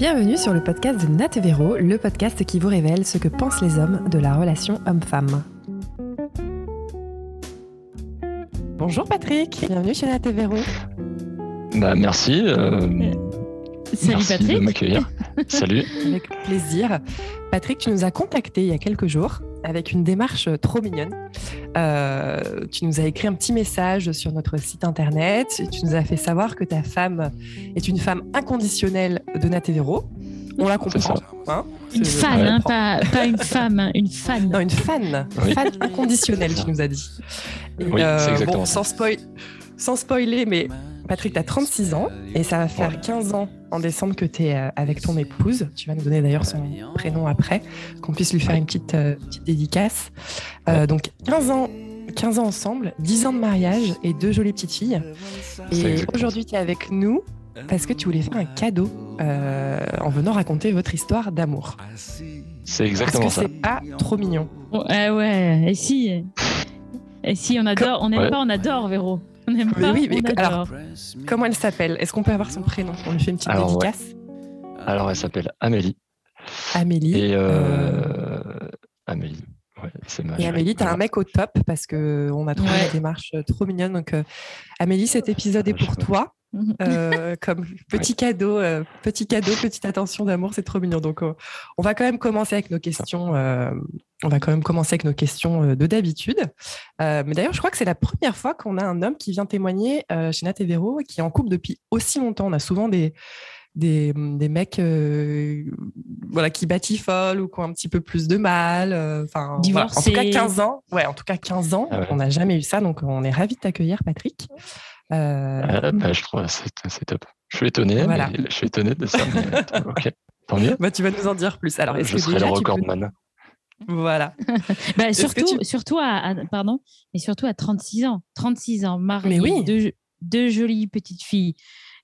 Bienvenue sur le podcast de Nat Véro, le podcast qui vous révèle ce que pensent les hommes de la relation homme-femme. Bonjour Patrick, bienvenue chez Nat Véro. Bah, merci. euh, Salut merci de Patrick. m'accueillir. Salut. Avec plaisir. Patrick, tu nous as contacté il y a quelques jours avec une démarche trop mignonne. Euh, tu nous as écrit un petit message sur notre site internet. et Tu nous as fait savoir que ta femme est une femme inconditionnelle de Nat et Véro. On la comprend. hein. Une fan, hein, pas, pas une femme, hein, une fan. Non, une fan. Oui. Fan inconditionnelle, tu nous as dit. Et, Oui, c'est exactement bon, ça. sans, spoil, sans spoiler, mais Patrick, tu as 36 ans et ça va faire 15 ans en décembre que tu es avec ton épouse. Tu vas nous donner d'ailleurs son prénom après, qu'on puisse lui faire une petite, euh, petite dédicace. Euh, donc 15 ans. 15 ans ensemble, 10 ans de mariage et deux jolies petites filles. Et aujourd'hui, tu es avec nous parce que tu voulais faire un cadeau euh, en venant raconter votre histoire d'amour. C'est Parce exactement que ça. c'est pas trop mignon. Ouais, ouais, et si? Et si, on adore, on n'aime Ouais. pas, on adore, Véro. On n'aime Mais pas, oui, mais on alors, Comment elle s'appelle? Est-ce qu'on peut avoir son prénom? On lui fait une petite Alors, ouais. dédicace. Alors, elle s'appelle Amélie. Amélie. Et Euh, euh, Amélie. Ouais, Et. Amélie, t'as un mec au top parce que on a trouvé Ouais. la démarche euh, trop mignonne. Donc, euh, Amélie, cet épisode est pour toi. Mhm. euh, comme petit cadeau, euh, petit cadeau, petite attention d'amour, c'est trop mignon. Donc, euh, on va quand même commencer avec nos questions. euh, on va quand même commencer avec nos questions euh, de d'habitude. Euh, mais d'ailleurs, je crois que c'est la première fois qu'on a un homme qui vient témoigner euh, chez Nat et Véro et qui est en couple depuis aussi longtemps. On a souvent des des, des mecs euh, voilà qui batifolent ou qui ont un petit peu plus de mal euh, enfin voilà. en tout cas Divorcés. 15 ans ouais en tout cas 15 ans Ah ouais. on n'a jamais eu ça donc on est ravis de t'accueillir Patrick Euh, Euh, bah, je trouve que c'est c'est top. Je suis étonné, Voilà. mais je suis étonné de ça. mais, ok, tant mieux. bah, tu vas nous en dire plus alors est-ce Je que serai déjà le tu peux- recordman. voilà Bah, surtout, tu- surtout à, à- pardon, mais surtout à 36 ans. 36 ans, marié, Mais oui. deux, deux jolies petites filles,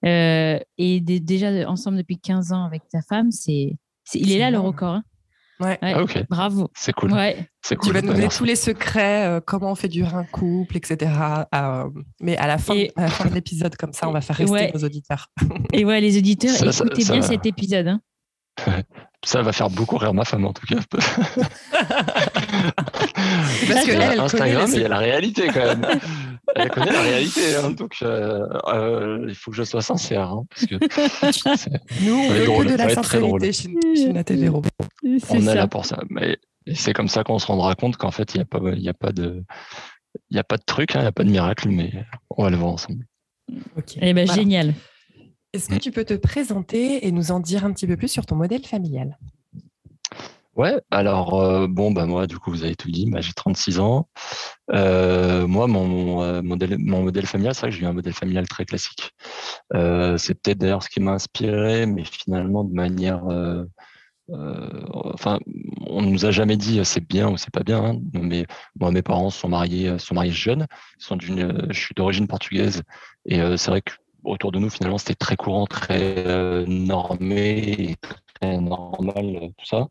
euh, et déjà ensemble depuis 15 ans avec ta femme, c'est, c'est- il C'est est là le record. hein. Ouais. Ouais, Ah, ok, Bravo. c'est cool. Ouais. C'est tu cool. vas nous donner tous les secrets euh, comment on fait durer un couple etc euh, mais à la fin Et- à la fin de l'épisode comme ça on va faire rester Ouais. nos auditeurs Et ouais, les auditeurs, Ça, écoutez ça bien cet épisode. hein. Ça va faire beaucoup rire ma femme en tout cas. Parce que a elle, Instagram, il y a la réalité quand même. Elle connaît la réalité, hein, donc euh, euh, il faut que je sois sincère. hein, parce que nous on veut drôle, que de la sincérité chez, chez Nat et Véro C'est on est là pour ça. Mais c'est comme ça qu'on se rendra compte qu'en fait, il n'y a, pas- y a pas de. Il n'y a pas de truc, hein, il n'y a pas de miracle, mais on va le voir ensemble. Eh ben, Voilà. génial. Est-ce que tu peux te présenter et nous en dire un petit peu plus sur ton modèle familial? Ouais, alors euh, bon, bah moi, du coup, vous avez tout dit, bah, j'ai 36 ans. Euh, moi, mon, mon, euh, modèle, mon modèle familial, c'est vrai que j'ai eu un modèle familial très classique. C'est peut-être d'ailleurs ce qui m'a inspiré, mais finalement, de manière. enfin, on ne nous a jamais dit c'est bien ou c'est pas bien. hein, mais moi, mes parents sont mariés, sont mariés jeunes. Ils sont d'une, je suis d'origine portugaise, et c'est vrai que autour de nous, finalement, c'était très courant, très normé, très normal, euh, tout ça.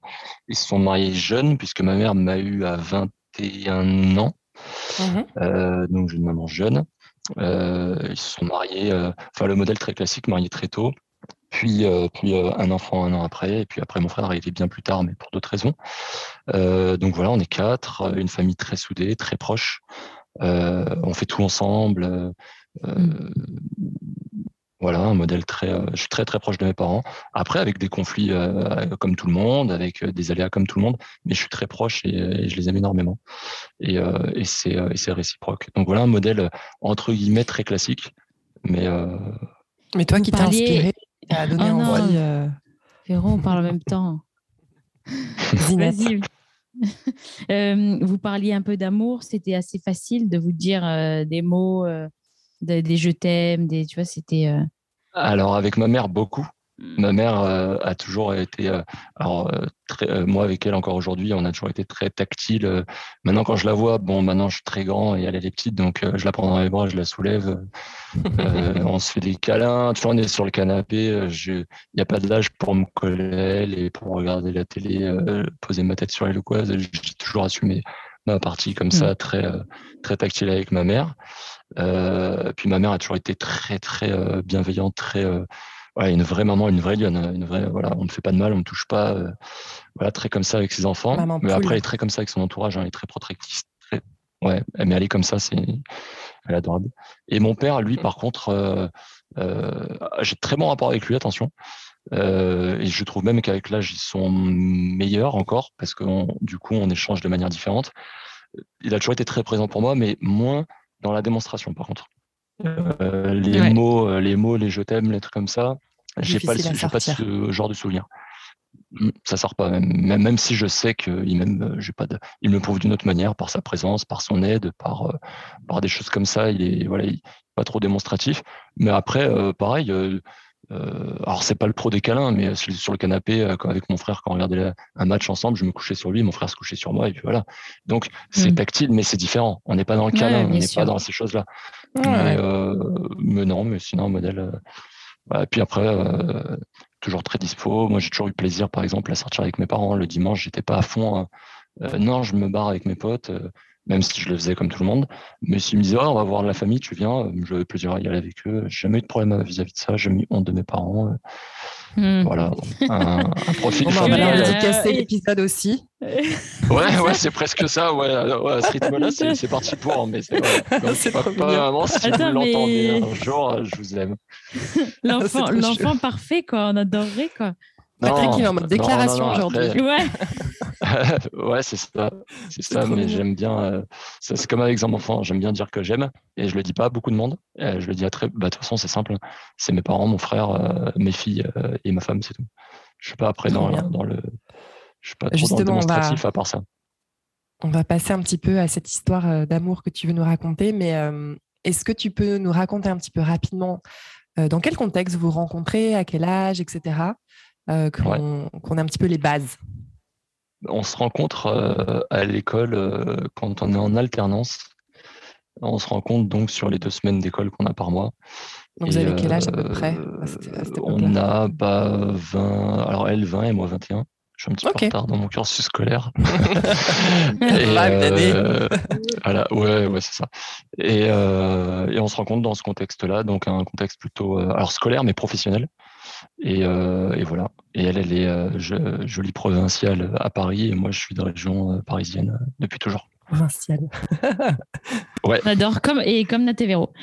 Ils se sont mariés jeunes, puisque ma mère m'a eu à 21 ans, euh, donc j'ai une maman jeune. Euh, ils se sont mariés, enfin le modèle très classique, marié très tôt, puis, puis un enfant un an après, et puis après mon frère arrivé bien plus tard, mais pour d'autres raisons. Donc voilà, on est quatre, une famille très soudée, très proche. On fait tout ensemble. euh, Voilà, un modèle très. euh, je suis très très proche de mes parents. Après, avec des conflits euh, comme tout le monde, avec euh, des aléas comme tout le monde, mais je suis très proche et, et je les aime énormément. Et, euh, et c'est euh, et c'est réciproque. Donc voilà un modèle entre guillemets très classique, mais euh, Mais toi Vous qui t'as parliez- inspiré, donné Oh non. envie. euh, Véro, on parle en même temps. Vas-y. Euh, vous parliez un peu d'amour, c'était assez facile de vous dire euh, des mots, des, des je t'aime, des, tu vois, c'était. euh, alors avec ma mère beaucoup. Ma mère euh, a toujours été, euh, alors euh, très, euh, moi avec elle encore aujourd'hui, on a toujours été très tactile. euh. maintenant quand je la vois, bon maintenant je suis très grand et elle elle est petite, donc euh, je la prends dans les bras, je la soulève, euh, on se fait des câlins, toujours on est sur le canapé, euh, je- il n'y a pas d'âge pour me coller à elle et pour regarder la télé, euh, poser ma tête sur elle ou quoi, j'ai toujours assumé ma partie comme ça, très euh, très tactile avec ma mère. Euh, puis ma mère a toujours été très très euh, bienveillante, très euh, ouais, une vraie maman, une vraie lionne, une vraie, voilà, on ne fait pas de mal, on ne touche pas, voilà, très comme ça avec ses enfants. mais après, elle est très comme ça avec son entourage, hein, elle est très protectrice. Ouais, mais elle est comme ça, c'est, elle est adorable. Et mon père, lui, par contre, j'ai très bon rapport avec lui, attention. Et je trouve même qu'avec l'âge, ils sont meilleurs encore parce que du coup, on échange de manière différente. Il a toujours été très présent pour moi, mais moins dans la démonstration, par contre. Euh, les mots, euh, les mots, les je t'aime, les trucs comme ça. J'ai pas, le, pas ce genre de souvenir. Mm, ça sort pas, même, même, si je sais qu'il m'aime, j'ai pas de, il me prouve d'une autre manière, par sa présence, par son aide, par, euh, par des choses comme ça. Il est, voilà, il, pas trop démonstratif. Mais après, pareil, euh, alors c'est pas le pro des câlins, mais sur le canapé avec mon frère quand on regardait un match ensemble, je me couchais sur lui, mon frère se couchait sur moi et puis voilà. Donc c'est mm. tactile, mais c'est différent. On n'est pas dans le câlin, on n'est pas dans ces choses-là. Euh, mais, non, mais sinon modèle. et euh, puis après, toujours très dispo. Moi j'ai toujours eu plaisir, par exemple, à sortir avec mes parents. Le dimanche, j'étais pas à fond. Hein. non, je me barre avec mes potes même si je le faisais comme tout le monde. Mais s'ils me disaient, oh, on va voir la famille, tu viens, euh, j'avais plaisir à y aller avec eux. J'ai jamais eu de problème vis-à-vis de ça, j'ai mis honte de mes parents. Euh. Hmm. Voilà, un, un profil on va dédicacer l'épisode aussi. Ouais, ouais, c'est presque ça. Ouais, à ce rythme-là, c'est parti pour. Mais c'est pas, vraiment si vous l'entendez un jour, je vous aime. L'enfant parfait, quoi. On adorerait, quoi. Patrick, il est en mode déclaration aujourd'hui. Ouais, ouais c'est ça. C'est ça, mais j'aime bien. Euh, c'est comme avec un enfant, j'aime bien dire que j'aime et je le dis pas à beaucoup de monde. je le dis à très. Bah, de toute façon, c'est simple. C'est mes parents, mon frère, euh, mes filles euh, et ma femme, c'est tout. Je suis pas après dans, dans, le. Je suis pas trop dans le démonstratif à part ça. On va passer un petit peu à cette histoire d'amour que tu veux nous raconter, mais est-ce que tu peux nous raconter un petit peu rapidement dans quel contexte vous vous rencontrez, à quel âge, etc. Euh, qu'on ait un petit peu les bases On se rencontre euh, à l'école euh, quand on est en alternance. On se rencontre donc sur les deux semaines d'école qu'on a par mois. vous avez quel âge à peu près On a bah, 20, alors elle 20 et moi 21. Je suis un petit peu en retard dans mon cursus scolaire. et, voilà, ouais, ouais, c'est ça. Et, et, on se rencontre dans ce contexte-là, donc un contexte plutôt alors scolaire mais professionnel. Euh, et, voilà. Et elle, elle est euh, jolie provinciale à Paris et moi, je suis de région euh, parisienne depuis toujours. Provinciale. ouais. J'adore. Comme, et comme Nat et Véro.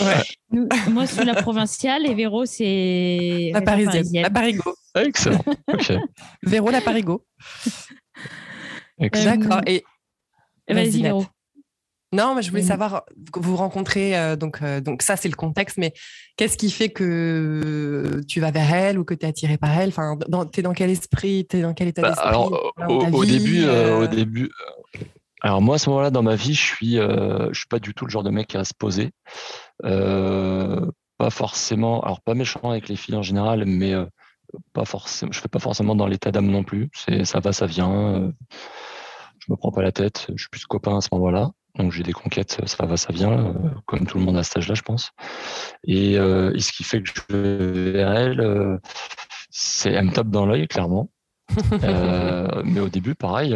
Ouais. moi, suis la provinciale et Véro, c'est. La parisienne. La Parigo. Excellent. Ok. Véro, la Parigo. D'accord. Et. Vas-y, Véro. Non, mais je voulais savoir, vous rencontrez, euh, donc, euh, donc ça c'est le contexte, mais qu'est-ce qui fait que tu vas vers elle ou que tu es attiré par elle? Enfin, Tu es dans quel esprit? Tu es dans quel état bah, d'esprit? Alors, au, début, euh, au début, alors moi à ce moment-là dans ma vie, je suis, je suis pas du tout le genre de mec à se poser. pas forcément, alors pas méchant avec les filles en général, mais pas forcément, je fais pas forcément dans l'état d'âme non plus. C'est ça va, ça vient. je me prends pas la tête. Je suis plus copain à ce moment-là. Donc j'ai des conquêtes, ça va, ça vient, euh, comme tout le monde à cet âge-là, je pense. Et, euh, ce qui fait que je vais vers elle, euh, c'est elle me tape dans l'œil, clairement. mais au début, pareil.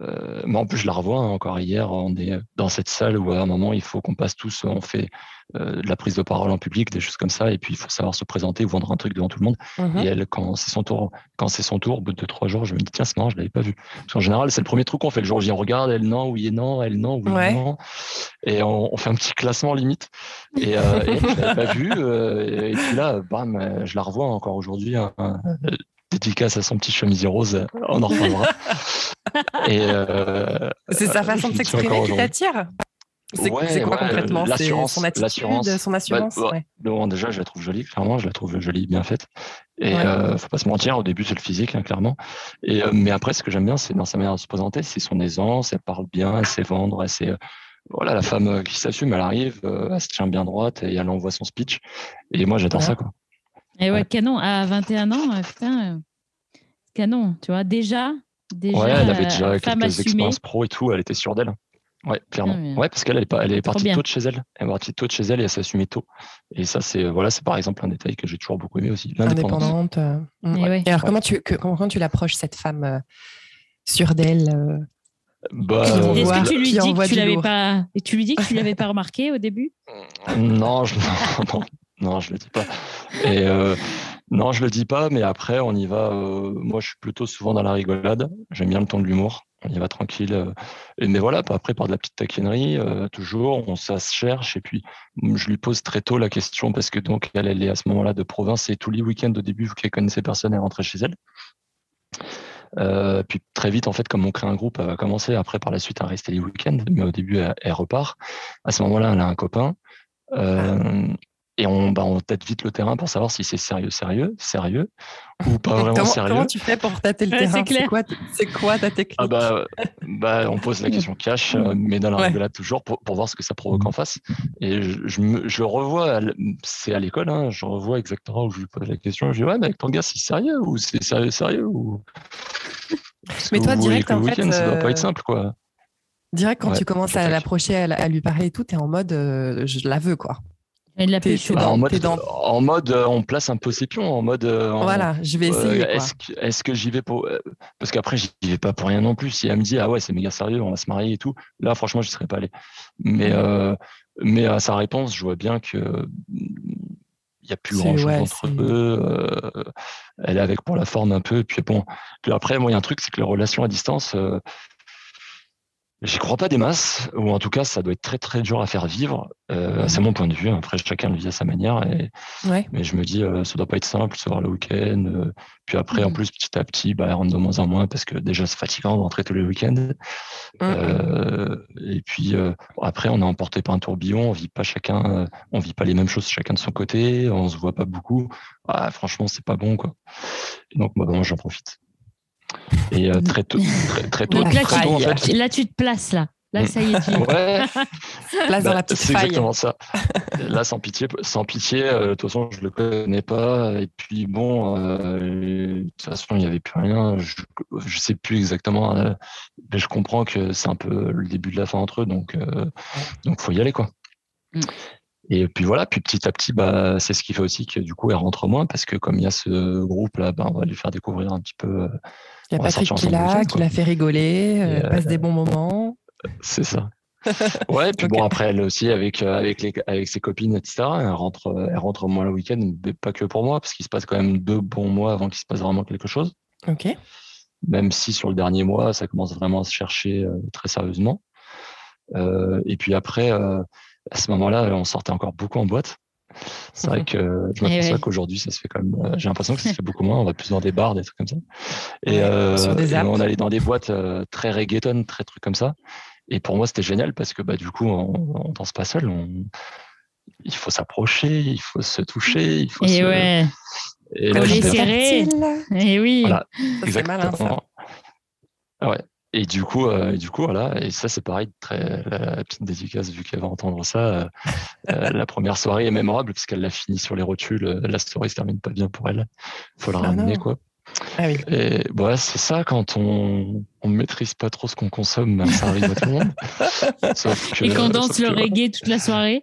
Mais en plus, je la revois hein, encore hier. On est dans cette salle où à un moment, il faut qu'on passe tous. On fait euh, de la prise de parole en public, des choses comme ça. Et puis, il faut savoir se présenter ou vendre un truc devant tout le monde. Mhm. Et elle, quand c'est son tour, quand c'est son tour, au bout de trois jours, je me dis, tiens, c'est marrant, je l'avais pas vu. Parce qu'en général, c'est le premier truc qu'on fait. Le jour où je regarde, elle non, oui et non, elle non, oui et non. Et on, fait un petit classement limite. Et, euh, et je l'avais pas vu. Euh, et, puis là, bam, je la revois encore aujourd'hui. Hein, dédicace à son petit chemisier rose, on en reparlera. c'est sa façon de s'exprimer qui t'attire c'est quoi concrètement? Son attitude, son assurance bah, bah, Déjà, je la trouve jolie, clairement, je la trouve jolie, bien faite. Et ne euh, faut pas se mentir, au début, c'est le physique, hein, clairement. Et, euh, mais après, ce que j'aime bien, c'est dans sa manière de se présenter, c'est son aisance, elle parle bien, elle sait vendre, elle sait. Euh, voilà, la femme qui s'assume, elle arrive, elle se tient bien droite et elle envoie son speech. Et moi, j'adore ça, quoi. Et ouais, canon, à 21 ans, putain, canon, tu vois, déjà. déjà ouais, elle avait déjà quelques expériences pro et tout, elle était sûre d'elle. Ouais, clairement. Ah ouais, parce qu'elle est, elle est partie tôt de chez elle. Elle est partie tôt de chez elle et elle s'assumait tôt. Et ça, c'est voilà, c'est par exemple un détail que j'ai toujours beaucoup aimé aussi. L'indépendante. Euh, mm. et, alors, comment tu, comment, tu l'approches cette femme euh, sûre d'elle euh, bah, Est-ce que tu lui dis que tu l'avais pas et tu lui dis que tu l'avais pas remarqué au début? Non, je, non, non, je le dis pas. Et non, je le dis pas, mais après, on y va. moi, je suis plutôt souvent dans la rigolade. J'aime bien le ton de l'humour. On y va tranquille. mais voilà, après, par de la petite taquinerie, toujours, on ça se cherche. Et puis, je lui pose très tôt la question parce que donc, elle, elle est à ce moment-là de province et tous les week-ends au début, vous qui connaissez personne, elle rentrait chez elle. Euh, puis très vite, en fait, comme on crée un groupe, elle va commencer après par la suite à rester les week-ends, mais au début, elle, repart. À ce moment-là, elle a un copain. Euh, et on, bah, on tête vite le terrain pour savoir si c'est sérieux, sérieux, sérieux ou pas vraiment sérieux. Comment tu fais pour tâter le terrain? C'est quoi, ta technique? Ah bah, bah, On pose la question cash, euh, mais dans la rigolade toujours pour, pour, voir ce que ça provoque en face. Et je, je, je revois, c'est à l'école, hein, je revois exactement où je lui pose la question. Je dis Ouais, mais avec ton gars, c'est sérieux ou c'est sérieux, sérieux ou... mais toi, direct, en fait. Ça doit pas être euh, simple, quoi. Direct, quand tu commences à l'approcher, à, lui parler et tout, tu es en mode euh, je la veux, quoi. Bah, en, mode, en mode, euh, on place un peu ses pions. En mode, euh, voilà, je vais essayer. est-ce, que, j'y vais pour. Euh, parce qu'après, j'y vais pas pour rien non plus. Si elle me dit, ah ouais, c'est méga sérieux, on va se marier et tout, là, franchement, je serais pas allé. Mais, mais à sa réponse, je vois bien que. Il n'y a plus grand chose entre eux. elle est avec pour la forme un peu. Puis bon, puis après, moi, il y a un truc, c'est que les relations à distance, J'y crois pas des masses, ou en tout cas, ça doit être très très dur à faire vivre. Euh, c'est mon point de vue. Après, chacun le vit à sa manière. Et... Mais je me dis, euh, ça doit pas être simple, se voir le week-end. Euh, puis après, en plus, petit à petit, bah, rentre de moins en moins parce que déjà, c'est fatigant de rentrer tous les week-ends. et puis après, on est emporté par un tourbillon. On vit pas chacun, on vit pas les mêmes choses chacun de son côté. On se voit pas beaucoup. Ah, franchement, c'est pas bon, quoi. donc, moi, bah, j'en profite. Et euh, très tôt, très, tôt, là, tu, là, tu te places là. Là, ça y est, tu ouais. Place dans la petite C'est exactement ça. Là, sans pitié, sans pitié. Euh, de toute façon, je le connais pas. Et puis bon, euh, de toute façon, il n'y avait plus rien. Je, je sais plus exactement, mais je comprends que c'est un peu le début de la fin entre eux, donc donc faut y aller quoi. Mm. Et puis voilà, puis petit à petit, bah, c'est ce qui fait aussi que du coup, elle rentre moins parce que comme il y a ce groupe-là, bah, on va lui faire découvrir un petit peu. Euh, il y a Patrick qui l'a, qui l'a fait rigoler, euh, passe des bons moments. C'est ça. ouais, puis bon, après, elle aussi, avec, euh, avec, les, avec ses copines, etc., elle rentre, elle rentre moins le week-end, mais pas que pour moi, parce qu'il se passe quand même deux bons mois avant qu'il se passe vraiment quelque chose. Ok. Même si sur le dernier mois, ça commence vraiment à se chercher très sérieusement. et puis après, à ce moment-là, on sortait encore beaucoup en boîte. C'est vrai que je m'aperçois eh qu'aujourd'hui, ça se fait quand même. Euh, j'ai l'impression que ça se fait beaucoup moins. On va plus dans des bars, des trucs comme ça. Et, euh, on allait dans des boîtes euh, très reggaeton, très trucs comme ça. Et pour moi, c'était génial parce que bah, du coup, on, danse pas seul. Il faut s'approcher, il faut se toucher, il faut et se. Ouais. Et les serrer. Et oui. Voilà, exactement. Malin, ça. Ouais. Et du coup, euh, du coup, voilà. Et ça, c'est pareil, très, la petite dédicace, vu qu'elle va entendre ça. Euh, euh, la première soirée est mémorable parce qu'elle l'a fini sur les rotules. La soirée se termine pas bien pour elle. Faut la ah ramener, quoi. Ah oui. Et bah, c'est ça, quand on ne maîtrise pas trop ce qu'on consomme, ben, ça arrive à tout le monde. et qu'on danse le reggae toute la soirée.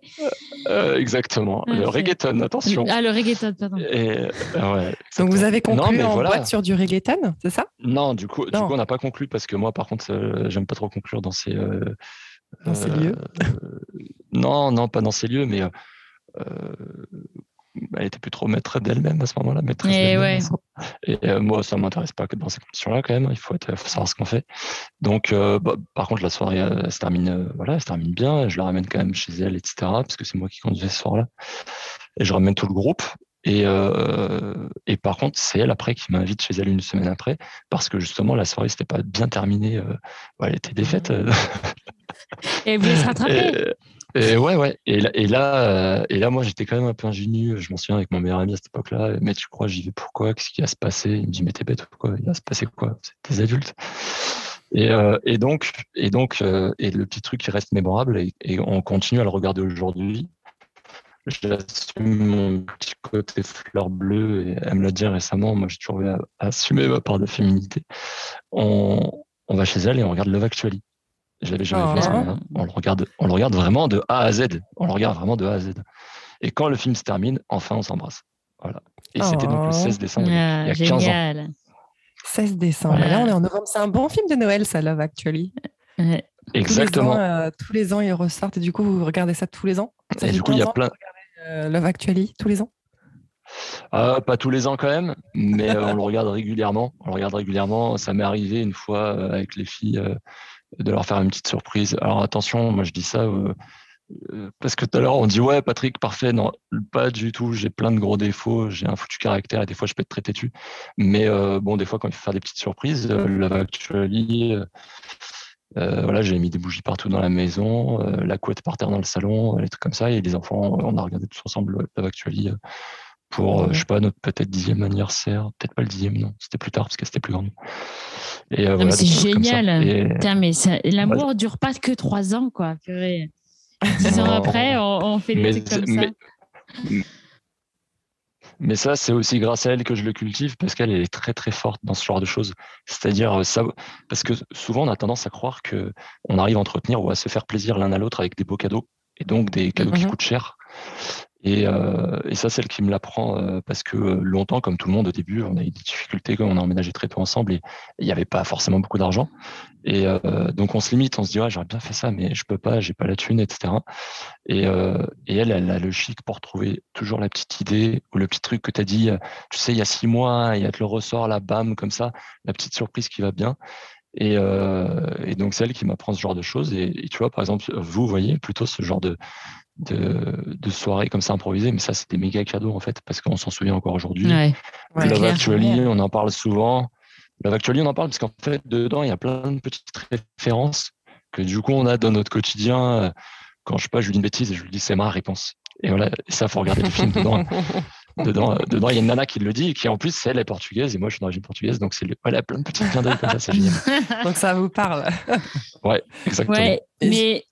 Euh, exactement. le reggaeton, attention. Ah, le reggaeton, pardon. Et, ouais, Donc vous avez conclu en boîte sur du reggaeton, c'est ça? Non, du coup, du coup on n'a pas conclu parce que moi, par contre, euh, j'aime pas trop conclure dans ces. Euh, dans ces lieux Non, non, pas dans ces lieux, mais elle était plus trop maître d'elle-même à ce moment-là, maîtresse Et, ouais. et euh, moi, ça m'intéresse pas que dans ces conditions-là quand même. Il faut, être, faut savoir ce qu'on fait. Donc, euh, bah, par contre, la soirée, elle, se termine, euh, voilà, elle se termine bien. Je la ramène quand même chez elle, etc. Parce que c'est moi qui conduisais ce soir-là. Et je ramène tout le groupe. Et, et par contre, c'est elle après qui m'invite chez elle une semaine après, parce que justement la soirée s'était pas bien terminée. elle était défaite. et vous se rattraper et ouais, ouais. Et là, et là, euh, et là moi, j'étais quand même un peu ingénu. Je m'en souviens avec mon meilleur ami à cette époque-là. Mais tu crois, j'y vais pourquoi Qu'est-ce qui va se passer? Il me dit, mais t'es bête ou quoi? Il va se passer quoi? C'est des adultes. Et, euh, et, donc, et donc, euh, et le petit truc qui reste mémorable, et, on continue à le regarder aujourd'hui. J'assume mon petit côté fleur bleue, et elle me l'a dit récemment. Moi, j'ai toujours assumé ma part de féminité. On, on va chez elle et on regarde Love Actually. J'avais jamais vu ça. On le, regarde, on le regarde vraiment de A à Z. On le regarde vraiment de A à Z. Et quand le film se termine, enfin, on s'embrasse. Voilà. Et c'était donc le 16 décembre, il y a 15 génial. ans. 16 décembre. Là, on est en novembre. C'est un bon film de Noël, ça, Love Actually. Exactement. Euh, tous les, ans, ils ressortent. Et du coup, vous regardez ça tous les ans? Et du coup, il y a plein. Euh, Love Actually tous les ans? Ah, Pas tous les ans quand même, mais on le regarde régulièrement. On le regarde régulièrement. Ça m'est arrivé une fois avec les filles de leur faire une petite surprise. Alors attention, moi je dis ça parce que tout à l'heure on dit ouais Patrick parfait non pas du tout j'ai plein de gros défauts j'ai un foutu caractère et des fois je peux être très têtu mais bon des fois quand il faut faire des petites surprises la actually euh, voilà, j'ai mis des bougies partout dans la maison, euh, la couette par terre dans le salon, les trucs comme ça. Et les enfants, on a regardé tous ensemble Love Actually euh, pour, je sais pas, notre peut-être dixième anniversaire. Peut-être pas le dixième, non. C'était plus tard parce que c'était plus grand. Et, c'est génial. mais l'amour ne dure pas que trois ans, quoi. Dix ans après, on, fait des trucs comme ça. Mais ça, c'est aussi grâce à elle que je le cultive parce qu'elle est très très forte dans ce genre de choses. C'est-à-dire euh, ça, parce que souvent on a tendance à croire que on arrive à entretenir ou à se faire plaisir l'un à l'autre avec des beaux cadeaux et donc des cadeaux qui mhm. coûtent cher. Et, euh, et, ça, c'est elle qui me l'apprend euh, parce que euh, longtemps, comme tout le monde au début, on a eu des difficultés on a emménagé très tôt ensemble et il n'y avait pas forcément beaucoup d'argent. Et euh, donc on se limite, on se dit ouais, j'aurais bien fait ça, mais je peux pas, j'ai pas la thune, etc. Et, euh, et elle, elle a le chic pour trouver toujours la petite idée ou le petit truc que tu as dit, tu sais, il y a six mois, il y a le ressort là, bam, comme ça, la petite surprise qui va bien. Et, euh, et donc c'est elle qui m'apprend ce genre de choses. Et, tu vois, par exemple, vous voyez plutôt ce genre de, de, de soirées comme ça improvisées, mais ça, c'était méga cadeau en fait, parce qu'on s'en souvient encore aujourd'hui. Ouais. Love Actually, on en parle souvent. Love Actually, on en parle parce qu'en fait, dedans, il y a plein de petites références que du coup, on a dans notre quotidien. Quand je sais pas, je lui dis une bêtise et je lui dis c'est ma réponse. Et voilà, ça, faut regarder le film dedans. dedans, dedans, il y a une nana qui le dit, qui en plus, elle est portugaise et moi, je suis d'origine portugaise, donc c'est voilà, plein de petits clins d'œil comme ça, c'est génial. donc ça vous parle. ouais, exactement. Ouais, mais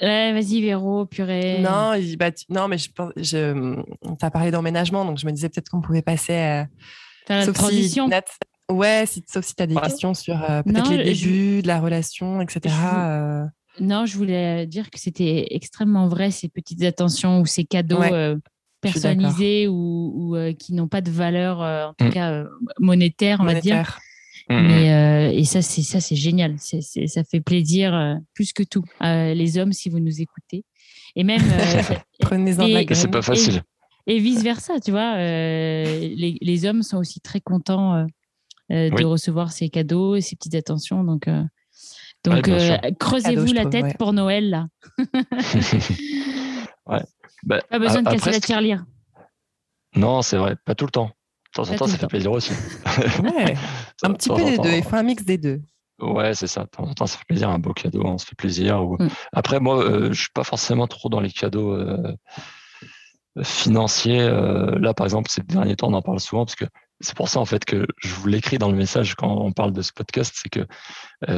Ouais, vas-y, Véro, purée. Non, bah, non mais je, je, as parlé d'emménagement, donc je me disais peut-être qu'on pouvait passer à. Faire la transition. ouais, si, sauf si tu as des questions sur euh, peut-être les débuts de la relation, etc. Euh. Non, je voulais dire que c'était extrêmement vrai, ces petites attentions ou ces cadeaux euh, personnalisés ou, qui n'ont pas de valeur, en tout mm. cas monétaire, on va dire. Mm-hmm. Mais, euh, et ça, c'est ça, c'est génial. Ça fait plaisir euh, plus que tout. Euh, les hommes, si vous nous écoutez, et même prenez-en la C'est pas facile. Et, vice versa, tu vois. Les, les, hommes sont aussi très contents de recevoir ces cadeaux et ces petites attentions. Donc, donc creusez-vous la tête pour Noël là. ouais. Bah, pas besoin de casser la tirelire. Non, c'est vrai, pas tout le temps. De temps en temps, ça fait plaisir aussi. ouais, un petit peu des deux. Il faut un mix des deux. Ouais, c'est ça. De temps en temps, ça fait plaisir. Un beau cadeau, on se fait plaisir. Mm. Après, moi, je euh, je suis pas forcément trop dans les cadeaux euh, financiers. Euh, là, par exemple, ces derniers temps, on en parle souvent parce que c'est pour ça en fait que je vous l'écris dans le message quand on parle de ce podcast, c'est que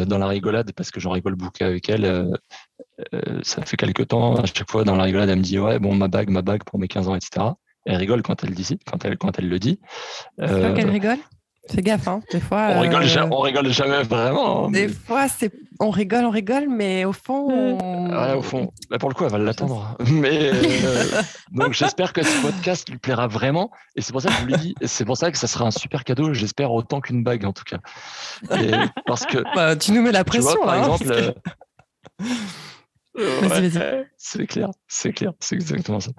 dans la rigolade, parce que j'en rigole beaucoup avec elle, ça fait quelques temps, à chaque fois dans la rigolade, elle me dit ouais bon ma bague, ma bague pour mes 15 ans, etc. Elle rigole quand elle dit, quand elle, quand elle le dit. C'est euh, qu'elle rigole? Fais gaffe, hein. Des fois. On, rigole, euh, on rigole jamais vraiment. Hein, des fois, c'est, on rigole, on rigole, mais au fond. Ouais, au fond. Bah, pour le coup, elle va l'attendre. Mais euh, donc, j'espère que ce podcast lui plaira vraiment. Et c'est pour ça que je vous l'ai dit. C'est pour ça que ça sera un super cadeau. J'espère autant qu'une bague, en tout cas. parce que. Bah, tu nous mets la pression, par hein, exemple. vas-y, vas-y. C'est clair, c'est clair, c'est exactement ça.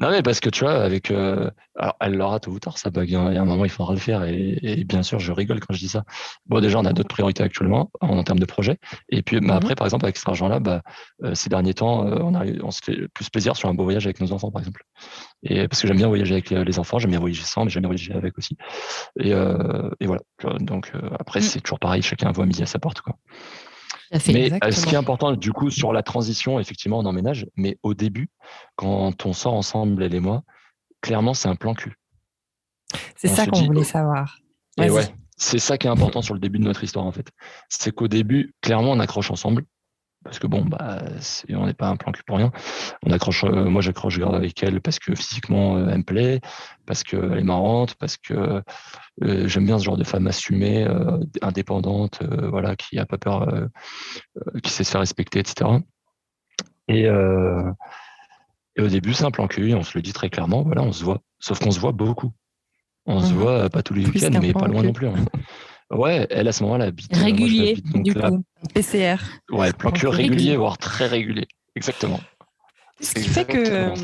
Non, mais parce que tu vois, avec. Euh, alors, elle l'aura tout ou tard, ça bug. Hein. Il y a un moment, il faudra le faire. Et, bien sûr, je rigole quand je dis ça. Bon, déjà, on a d'autres priorités actuellement en, termes de projet. Et puis, bah, après, par exemple, avec cet argent-là, bah, euh, ces derniers temps, euh, on, a, on se fait plus plaisir sur un beau voyage avec nos enfants, par exemple. Et parce que j'aime bien voyager avec les, enfants, j'aime bien voyager sans, mais j'aime bien voyager avec aussi. Et, et voilà. Donc, après, mm. c'est toujours pareil, chacun voit midi à sa porte, quoi. Mais euh, ce qui est important, du coup, sur la transition, effectivement, on emménage. Mais au début, quand on sort ensemble, elle et moi, clairement, c'est un plan cul. C'est ça qu'on voulait savoir. Et ouais, c'est ça qui est important sur le début de notre histoire, en fait. C'est qu'au début, clairement, on accroche ensemble parce que bon, bah, on n'est pas un plan cul pour rien. On accroche, euh, moi j'accroche garde avec elle parce que physiquement euh, elle me plaît, parce qu'elle est marrante, parce que euh, j'aime bien ce genre de femme assumée, indépendante, voilà, qui a pas peur, qui sait se faire respecter, etc. Et, et au début c'est un plan cul, on se le dit très clairement, voilà, on se voit, sauf qu'on se voit beaucoup. On se mmh voit pas tous les week-ends, mais pas loin non plus. Hein. Ouais, elle à ce moment-là habite. Euh, régulier, du coup. PCR. Ouais, plan régulier, voire très régulier. Exactement. Ce qui fait que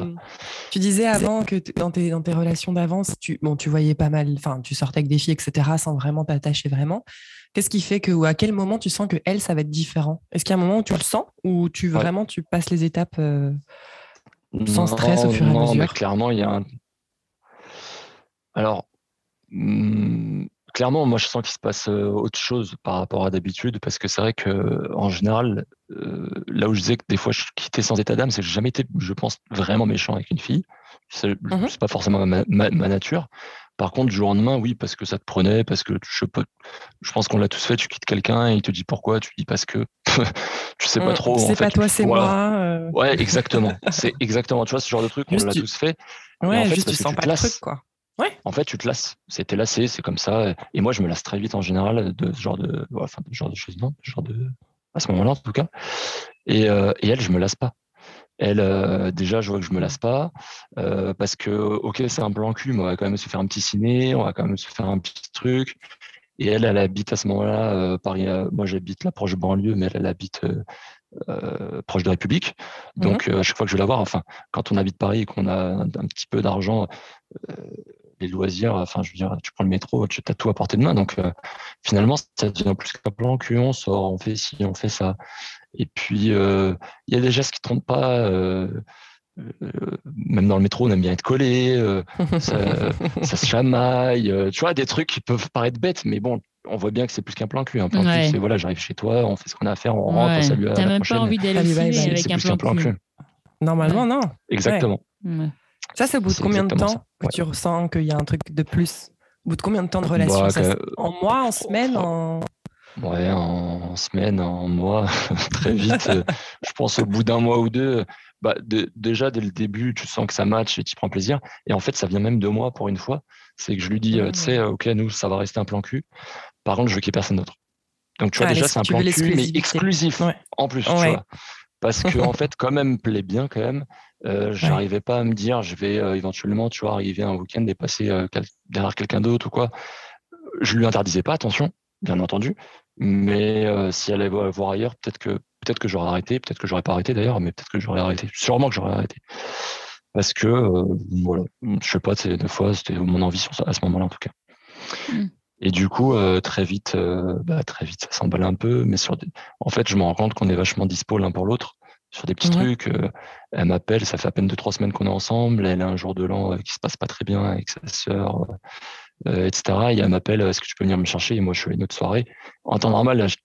tu disais avant que dans tes, dans tes relations d'avance, tu, bon, tu voyais pas mal, enfin, tu sortais avec des filles, etc., sans vraiment t'attacher vraiment. Qu'est-ce qui fait que, ou à quel moment tu sens que elle, ça va être différent? Est-ce qu'il y a un moment où tu le sens ou tu vraiment tu passes les étapes euh, sans stress au fur et à mesure mais clairement, il y a un. Alors, hmm, clairement, moi, je sens qu'il se passe euh, autre chose par rapport à d'habitude, parce que c'est vrai que en général, euh, là où je disais que des fois je quittais sans état d'âme, c'est que j'ai jamais été, je pense, vraiment méchant avec une fille. C'est mmh pas forcément ma, nature. Par contre, du jour au lendemain, oui, parce que ça te prenait, parce que je, je pense qu'on l'a tous fait. Tu quittes quelqu'un et il te dit pourquoi. Tu dis parce que tu sais pas mmh, trop. C'est pas toi, c'est moi. Euh. Ouais, exactement. c'est exactement. Tu vois, ce genre de truc, on l'a tous fait. Ouais, en fait, juste tu sens pas le truc, quoi. Ouais. En fait, tu te lasses. C'était lassé, c'est comme ça. Et moi, je me lasse très vite en général de ce genre de, enfin, de genre de choses, non, genre de, à ce moment-là en tout cas. Et, euh, et, elle, je me lasse pas. Elle, euh, déjà, je vois que je me lasse pas euh, parce que, ok, c'est un blanc cul, mais on va quand même se faire un petit ciné, on va quand même se faire un petit truc. Et elle, elle habite à ce moment-là, Paris. moi, j'habite là proche de banlieue, mais elle, elle habite proche de République. Donc, mmh à chaque fois que je vais la voir, enfin, quand on habite Paris et qu'on a un, petit peu d'argent, les loisirs, enfin, je veux dire, tu prends le métro, tu as tout à portée de main. Donc, euh, finalement, ça devient plus qu'un plan cul, on sort, on fait ci, on fait ça. Et puis, euh, il y a des gestes qui ne trompent pas. Euh, même dans le métro, on aime bien être collé, ça, se chamaille, tu vois, des trucs qui peuvent paraître bêtes, mais bon, on voit bien que c'est plus qu'un plan cul. Un plan cul, c'est voilà, j'arrive chez toi, on fait ce qu'on a à faire, on rentre, on salue à la même pas envie d'aller avec un plan, cul. Normalement, non. Exactement. Ça, c'est au bout de combien de temps que tu ressens qu'il y a un truc de plus? Au bout de combien de temps de relation? Bah, En mois, en semaine, en... Ouais, en semaine, en mois, très vite. Euh, je pense au bout d'un mois ou deux, bah, déjà dès le début, tu sens que ça match et tu prends plaisir. Et en fait, ça vient même de moi pour une fois. C'est que je lui dis, euh, tu sais, ok, nous, ça va rester un plan cul. Par contre, je veux qu'il n'y ait personne d'autre. Donc, tu vois, déjà, c'est un plan cul, mais exclusif en plus. Tu vois. Parce que, en fait, quand même, plaît bien, quand même. Euh, j'arrivais pas à me dire, je vais euh, éventuellement, tu vois, arriver un week-end et passer euh, derrière quelqu'un d'autre ou quoi. Je lui interdisais pas, attention, bien entendu. Mais si elle allait voir ailleurs, peut-être que peut-être que j'aurais arrêté, peut-être que j'aurais pas arrêté d'ailleurs, mais peut-être que j'aurais arrêté. Sûrement que j'aurais arrêté. Parce que voilà, je sais pas, des fois c'était mon envie à ce moment-là en tout cas. Mmh. Et du coup, très vite, bah, très vite, ça s'emballe un peu. Mais sur en fait, je me rends compte qu'on est vachement dispo l'un pour l'autre sur des petits trucs. Euh, elle m'appelle, ça fait à peine deux, trois semaines qu'on est ensemble. Elle a un jour de l'an euh, qui se passe pas très bien avec sa sœur, euh, etc. Et elle m'appelle, est-ce que tu peux venir me chercher? Et moi, je suis à une autre soirée. En temps normal, là, je,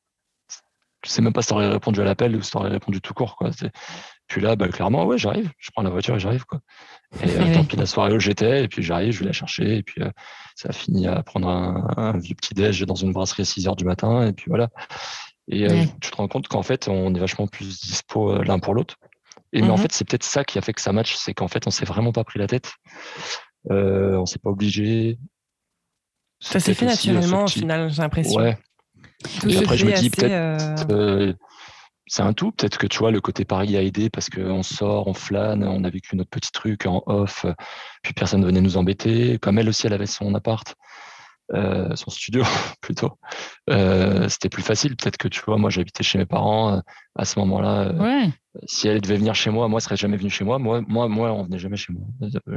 sais même pas si tu aurais répondu à l'appel ou si tu aurais répondu tout court. Quoi. Puis là, bah, clairement, ouais, j'arrive. Je prends la voiture et j'arrive. Quoi. Et tant pis la soirée où j'étais, et puis j'arrive, je vais la chercher. Et puis ça a fini à prendre un, vieux petit déj dans une brasserie à 6 heures du matin. Et puis voilà. Et euh, tu te rends compte qu'en fait, on est vachement plus dispo euh, l'un pour l'autre. Et mais en mmh fait, c'est peut-être ça qui a fait que ça match, c'est qu'en fait, on s'est vraiment pas pris la tête. Euh, on s'est pas obligé. Ça s'est fait naturellement au final, j'ai l'impression. Ouais. Et après, je me dis peut-être. c'est un tout. Peut-être que tu vois, le côté Paris a aidé parce qu'on sort, on flâne, on a vécu notre petit truc en off, puis personne ne venait nous embêter. Comme elle aussi, elle avait son appart. Euh, son studio plutôt. Euh, c'était plus facile. Peut-être que tu vois, moi j'habitais chez mes parents euh, à ce moment-là. Si elle devait venir chez moi, moi, elle serait jamais venue chez moi. Moi, moi, moi, on venait jamais chez moi.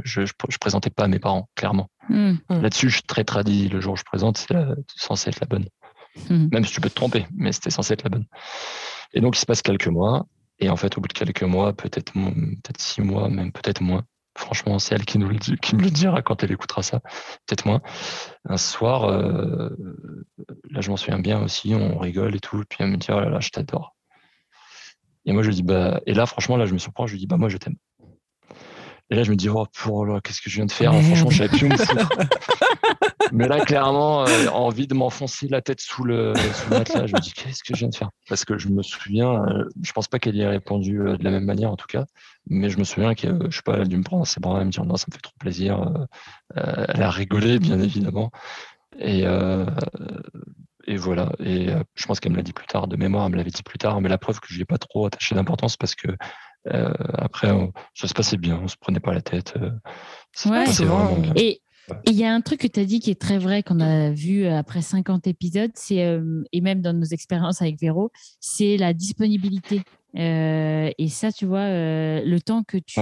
Je, je, présentais pas à mes parents, clairement. Hmm. Hmm. Là-dessus, je suis très tradit. Le jour où je présente, c'est censé être la bonne. Hmm. Même si tu peux te tromper, mais c'était censé être la bonne. Et donc, il se passe quelques mois. Et en fait, au bout de quelques mois, peut-être six mois, même peut-être moins, Franchement, c'est elle qui, nous le qui me le dira quand elle écoutera ça, peut-être moins. Un soir, euh, là je m'en souviens bien aussi, on rigole et tout, puis elle me dit oh là là, je t'adore. Et moi je dis bah et là franchement là je me surprends, je lui dis bah moi je t'aime. Et là je me dis oh pour qu'est-ce que je viens de faire Franchement je savais plus où Mais là, clairement, euh, envie de m'enfoncer la tête sous le, sous le matelas. Je me dis, qu'est-ce que je viens de faire? Parce que je me souviens, euh, je pense pas qu'elle y ait répondu euh, de la même manière, en tout cas. Mais je me souviens que, je sais pas, elle a dû me prendre ses bras et me dire, non, ça me fait trop plaisir. elle a rigolé, bien évidemment. Et, et voilà. Et je pense qu'elle me l'a dit plus tard, de mémoire, elle me l'avait dit plus tard. Mais la preuve que je n'y ai pas trop attaché d'importance parce que après, ça se passait bien, on se prenait pas la tête. ouais, c'est vraiment... Et il y a un truc que tu as dit qui est très vrai, qu'on a vu après 50 épisodes, c'est, euh, et même dans nos expériences avec Véro, c'est la disponibilité. et ça, tu vois, le temps que tu,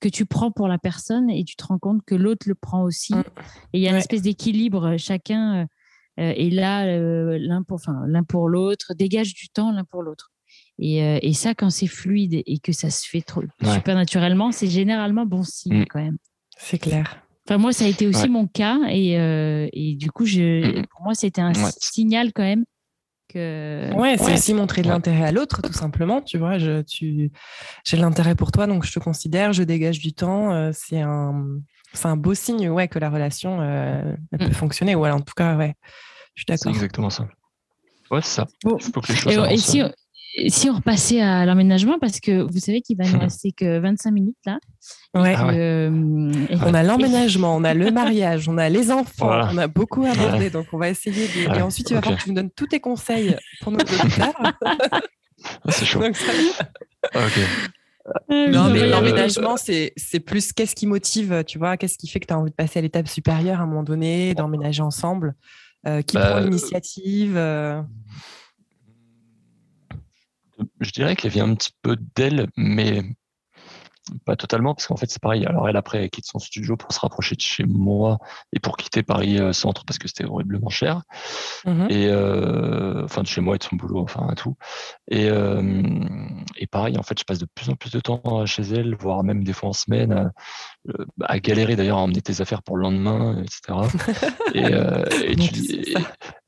que tu prends pour la personne et tu te rends compte que l'autre le prend aussi. Mmh. Et il y a une espèce d'équilibre. Chacun est là, l'un pour, enfin, l'un pour l'autre, dégage du temps l'un pour l'autre. Et, et, ça, quand c'est fluide et que ça se fait trop, super naturellement, c'est généralement bon signe mmh. quand même. C'est clair. Enfin, moi, ça a été aussi mon cas. Et, et, du coup, je, mmh. pour moi, c'était un signal quand même Ouais, c'est aussi montrer de l'intérêt à l'autre, tout simplement. Tu vois, je, tu, j'ai l'intérêt pour toi, donc je te considère, je dégage du temps. Euh, c'est un, c'est un beau signe, ouais, que la relation euh, peut mm. fonctionner. Ou en tout cas, ouais, je suis d'accord. C'est exactement ça. Ouais, c'est ça. et, si, si on repassait à l'emménagement, parce que vous savez qu'il va nous rester que 25 minutes là. Ouais. Ah euh, on a l'emménagement, on a le mariage, on a les enfants, on a beaucoup à aborder. Donc on va essayer de... Et ensuite, tu vas voir que tu nous donnes tous tes conseils pour nos auditeurs. Ah, c'est chaud. ok. Euh, non, mais l'emménagement, c'est plus qu'est-ce qui motive, tu vois, qu'est-ce qui fait que tu as envie de passer à l'étape supérieure à un moment donné, d'emménager ensemble, euh, qui bah, prend l'initiative je dirais qu'elle vient un petit peu d'elle, mais pas totalement, parce qu'en fait, c'est pareil. Alors, elle, après, elle quitte son studio pour se rapprocher de chez moi et pour quitter Paris euh, Centre parce que c'était horriblement cher. Mm-hmm. Et, euh, enfin, de chez moi et de son boulot, enfin, tout. Et, euh, et pareil, en fait, je passe de plus en plus de temps chez elle, voire même des fois en semaine, à, galérer d'ailleurs à emmener tes affaires pour le lendemain, etc. et, et,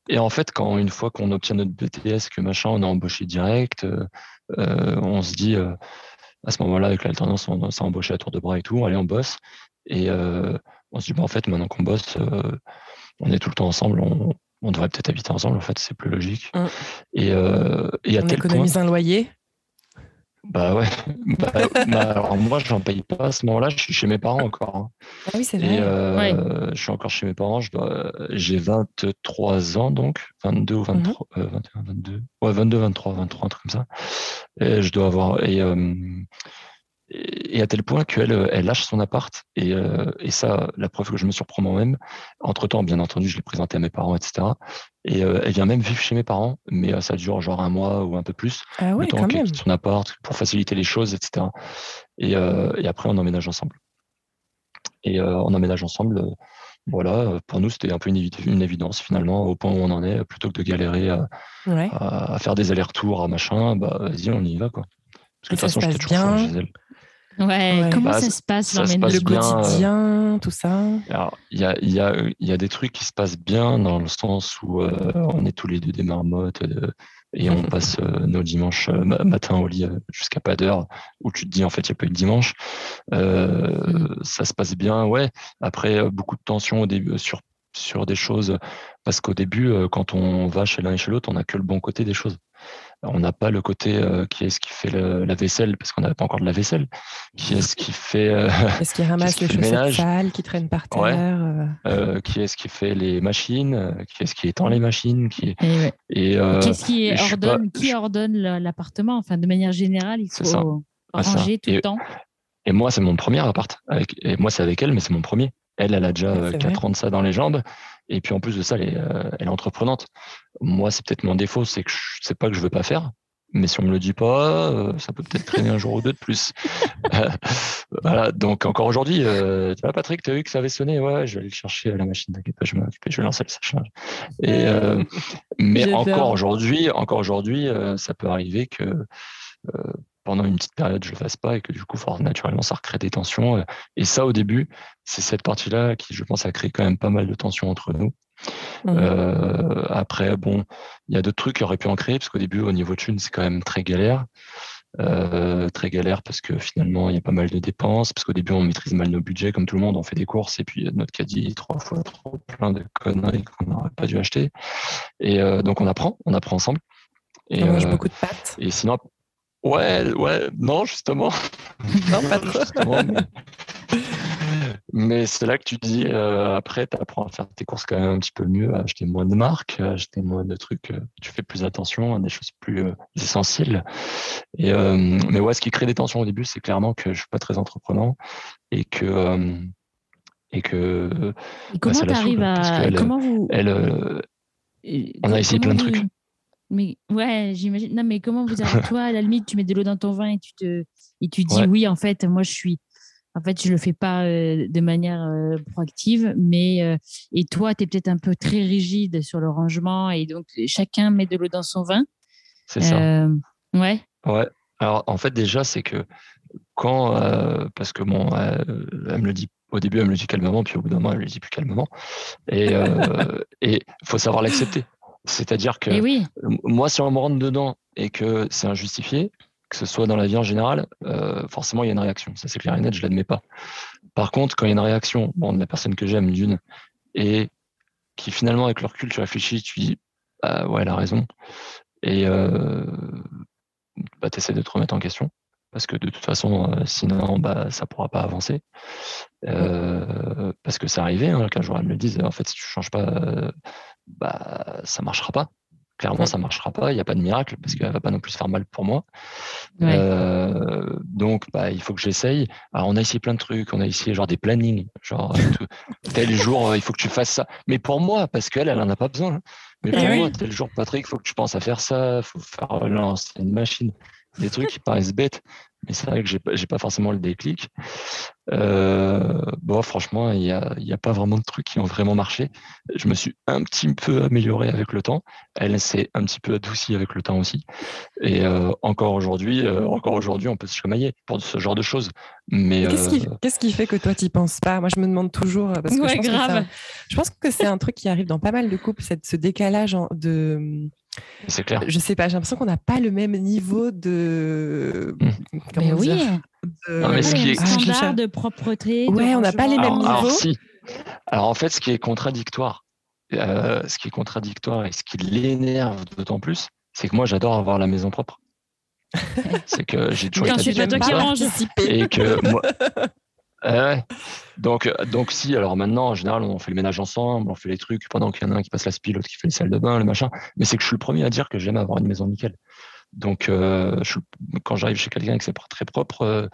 et, en fait, quand une fois qu'on obtient notre BTS, que machin, on est embauché direct, on se dit à ce moment-là, avec l'alternance, on s'est embauché à tour de bras et tout, allez, on bosse. Et euh, on se dit, bah, en fait, maintenant qu'on bosse, euh, on est tout le temps ensemble, on, devrait peut-être habiter ensemble, en fait, c'est plus logique. Mm. Et, euh, et, à on économise un loyer bah ouais. Bah, bah, alors moi, je n'en paye pas à ce moment-là. Je suis chez mes parents encore. Hein. Ah oui, c'est vrai. Euh, je suis encore chez mes parents. Je dois... J'ai 23 ans, donc 22 ou 23, 21, 22. Ouais, 22, 23, 23, un truc comme ça. Et je dois avoir. Et, euh, et à tel point qu'elle euh, elle lâche son appart. Et, euh, et ça, la preuve que je me surprends moi-même. Entre-temps, bien entendu, je l'ai présenté à mes parents, etc. Et euh, elle vient même vivre chez mes parents, mais ça dure genre un mois ou un peu plus. Ah ouais, quand même. son appart pour faciliter les choses, etc. Et, et après, on emménage ensemble. Et on emménage ensemble. voilà, pour nous, c'était un peu une, une, évidence finalement, au point où on en est, plutôt que de galérer à, à, faire des allers-retours, à machin, bah vas-y, on y va quoi. Parce que de toute façon, j'étais toujours bien. chez elle. Ouais, comment bah, ça se passe, ça se passe le quotidien, tout ça? Il y a, y, a, y a, des trucs qui se passent bien dans le sens où euh, on est tous les deux des marmottes euh, et on passe euh, nos dimanches matin au lit jusqu'à pas d'heure où tu te dis en fait il n'y a pas eu de dimanche. Mm. Ça se passe bien, ouais. Après, beaucoup de tension au début sur, sur des choses parce qu'au début, quand on va chez l'un et chez l'autre, on n'a que le bon côté des choses. On n'a pas le côté euh, qui est-ce qui fait la vaisselle parce qu'on n'avait pas encore de la vaisselle. Qui est-ce qui fait euh, Est-ce qui ramasse les chaussettes sales qui traînent par terre euh? Qui est-ce qui fait les machines Qui est-ce qui étend les machines Qui et, qu'est-ce qui ordonne Qui ordonne l'appartement? Enfin, de manière générale, il faut ranger tout le temps? Et moi, c'est mon premier appart. Avec, et moi, c'est avec elle, mais c'est mon premier. Elle, elle a déjà 4 ans de ça dans les jambes. Et puis en plus de ça, elle est, euh, elle est entreprenante. Moi, c'est peut-être mon défaut, c'est que je sais pas que je veux pas faire. Mais si on me le dit pas, euh, ça peut peut-être traîner un jour ou deux de plus. voilà. Donc encore aujourd'hui, euh, tu vois, Patrick, tu as vu que ça avait sonné? Ouais, je vais aller le chercher à la machine. T'inquiète pas, je vais je vais lancer le sachage. Et mais encore aujourd'hui, encore aujourd'hui, ça peut arriver que pendant une petite période, je le fasse pas et que du coup, naturellement, ça recrée des tensions. Euh, et ça, au début, c'est cette partie-là qui, je pense, a créé quand même pas mal de tensions entre nous. Mmh. Euh, après, bon, il y a d'autres trucs qui auraient pu en créer, parce qu'au début, au niveau de thune, c'est quand même très galère. Euh, très galère parce que finalement, il y a pas mal de dépenses, parce qu'au début, on maîtrise mal nos budgets, comme tout le monde, on fait des courses, et puis notre caddie, trois fois trop plein de conneries qu'on n'aurait pas dû acheter. Et donc, on apprend, on apprend ensemble. Et, on mange beaucoup de pâtes. Et sinon, Ouais, ouais, non, justement. non, pas mais, c'est là que tu dis, euh, après, tu apprends à faire tes courses quand même un petit peu mieux, à acheter moins de marques, à acheter moins de trucs, euh, tu fais plus attention à des choses plus euh, essentielles. Et, mais ouais, ce qui crée des tensions au début, c'est clairement que je suis pas très entreprenant et que. et que comment tu arrives à. comment vous. Elle, on a essayé plein de trucs. Mais ouais, j'imagine. Non, mais comment vous arrivez Toi, à la limite, tu mets de l'eau dans ton vin et tu te et tu dis oui, en fait, moi, je suis. En fait, je le fais pas euh, de manière euh, proactive, mais euh, et toi, tu es peut-être un peu très rigide sur le rangement et donc chacun met de l'eau dans son vin. C'est ça. Ouais. Ouais. Alors, en fait, déjà, c'est que quand, parce que bon, elle me le dit au début, elle me le dit calmement, puis au bout d'un moment, elle me le dit plus calmement. Et il faut savoir l'accepter. C'est-à-dire que oui. moi, si on me rentre dedans et que c'est injustifié, que ce soit dans la vie en général, euh, forcément, il y a une réaction. Ça, c'est clair et net, je ne l'admets pas. Par contre, quand il y a une réaction bon, de la personne que j'aime, d'une, et qui finalement, avec le recul, tu réfléchis, tu dis, bah, ouais, elle a raison. Et euh, bah, tu essaies de te remettre en question. Parce que de toute façon, euh, sinon, bah, ça ne pourra pas avancer. parce que c'est arrivé, hein, qu'un jour, elle me dise, en fait, si tu ne changes pas bah, ça marchera pas. Clairement, ça marchera pas. Il n'y a pas de miracle parce qu'elle va pas non plus faire mal pour moi. Euh, donc, bah, il faut que j'essaye. Alors, on a essayé plein de trucs. On a essayé genre des plannings, genre euh, tel jour, euh, il faut que tu fasses ça. Mais pour moi, parce qu'elle, elle en a pas besoin. Hein. Mais pour moi, tel jour, Patrick, il faut que tu penses à faire ça. Il faut faire lancer une machine. Des trucs qui paraissent bêtes, mais c'est vrai que j'ai pas, pas forcément le déclic. Euh, bon, franchement, il n'y a, y a, pas vraiment de trucs qui ont vraiment marché. Je me suis un petit peu amélioré avec le temps. Elle s'est un petit peu adoucie avec le temps aussi. Et euh, encore aujourd'hui, euh, encore aujourd'hui, on peut se chamailler pour ce genre de choses. Mais qu'est-ce qui, fait que toi tu penses pas? Moi, je me demande toujours parce que je, pense grave. Que je pense que c'est un truc qui arrive dans pas mal de couples, cette, ce décalage de c'est clair. Je sais pas, j'ai l'impression qu'on n'a pas le même niveau de. Hmm. Mais oui. De... qui est... standard de propreté. Ouais, on n'a pas les mêmes niveaux. Alors, si. alors en fait, ce qui est contradictoire, euh, ce qui est contradictoire et ce qui l'énerve d'autant plus, c'est que moi j'adore avoir la maison propre. c'est que j'ai toujours été c'est toi qui range. Et que moi, donc, donc si, alors maintenant, en général, on fait le ménage ensemble, on fait les trucs pendant qu'il y en a un qui passe la spie, l'autre qui fait les salles de bain, le machin. Mais c'est que je suis le premier à dire que j'aime avoir une maison nickel. Donc, euh, quand j'arrive chez quelqu'un et que c'est très propre, euh,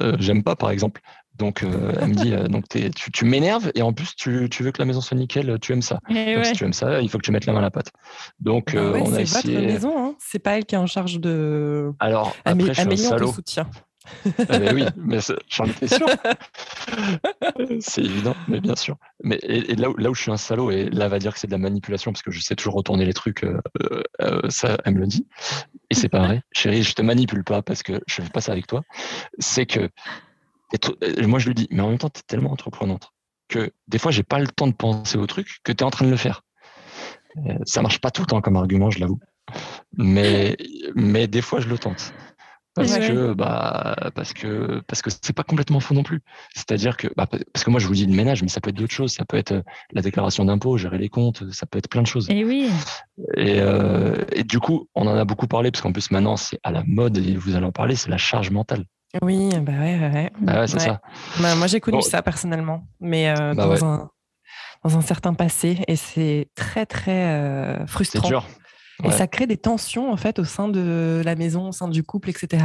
euh, j'aime pas, par exemple. Donc, elle me dit, donc tu, m'énerves et en plus, tu, veux que la maison soit nickel, tu aimes ça. Eh si tu aimes ça, il faut que tu mettes la main à la pâte. Donc, ah on a essayé. C'est votre maison, hein c'est pas elle qui est en charge de. Alors, après, je suis un soutien. Ah, oui, mais j'en étais sûr. c'est évident, mais bien sûr. Mais et, là, où, là, où, je suis un salaud, et là, va dire que c'est de la manipulation parce que je sais toujours retourner les trucs, euh, euh, ça, elle me le dit. Et c'est pareil, chérie, je te manipule pas parce que je fais pas ça avec toi. C'est que, moi, je lui dis, mais en même temps, tu es tellement entreprenante que des fois, j'ai pas le temps de penser au truc que tu es en train de le faire. Euh, ça marche pas tout le temps comme argument, je l'avoue. Mais, mais des fois, je le tente parce que bah parce que parce que c'est pas complètement faux non plus. C'est-à-dire que bah, parce que moi je vous dis le ménage, mais ça peut être d'autres choses. Ça peut être euh, la déclaration d'impôt, gérer les comptes, ça peut être plein de choses. Et oui. Et, euh, et du coup, on en a beaucoup parlé parce qu'en plus maintenant c'est à la mode et vous allez en parler, c'est la charge mentale. Oui, bah ouais, ouais. Ouais c'est ça. Bah, moi j'ai connu ça personnellement, mais euh, bah dans un dans un certain passé et c'est très très frustrant. C'est dur. Et ça crée des tensions en fait au sein de la maison, au sein du couple, etc.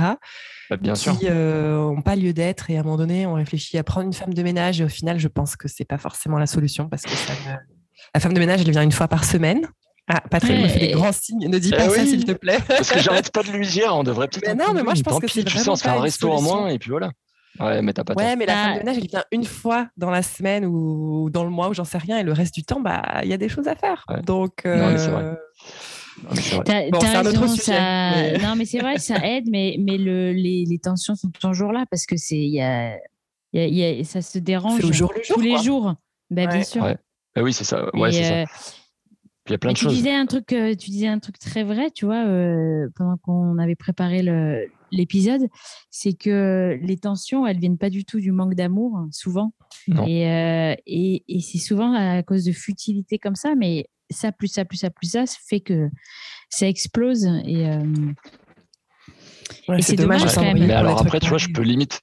Bah, bien qui n'ont euh, pas lieu d'être. Et à un moment donné, on réfléchit à prendre une femme de ménage. Et au final, je pense que c'est pas forcément la solution parce que la femme de ménage, elle vient une fois par semaine. Ah, Patrick me fait des grands signes. Ne dis eh pas ça, s'il te plaît. Parce que j'arrête pas de lui dire. On devrait peut-être. non, mais moi, je pense que c'est Tu sais, on se fait un resto en moins et puis voilà. Ouais, mais t'as pas Ouais, mais la femme de ménage, elle vient une fois dans la semaine ou dans le mois ou j'en sais rien. Et le reste du temps, bah, il y a des choses à faire. Donc. Non, c'est vrai. Euh, non, mais c'est vrai, ça aide, mais, mais le, les, les, tensions sont toujours là parce que c'est, y a, y a, ça se dérange tous les jours. Ben, Bien sûr. Ben oui, c'est ça. Ouais, c'est ça. Euh, il y a plein de tu choses. Disais un truc, euh, tu disais un truc très vrai, tu vois, euh, pendant qu'on avait préparé l'épisode, c'est que les tensions, elles viennent pas du tout du manque d'amour, souvent. Et, et, et c'est souvent à cause de futilité comme ça, mais ça, plus ça, plus ça, plus ça, ça fait que ça explose. Et, euh, c'est dommage. Mais alors après, tu vois, je peux limite.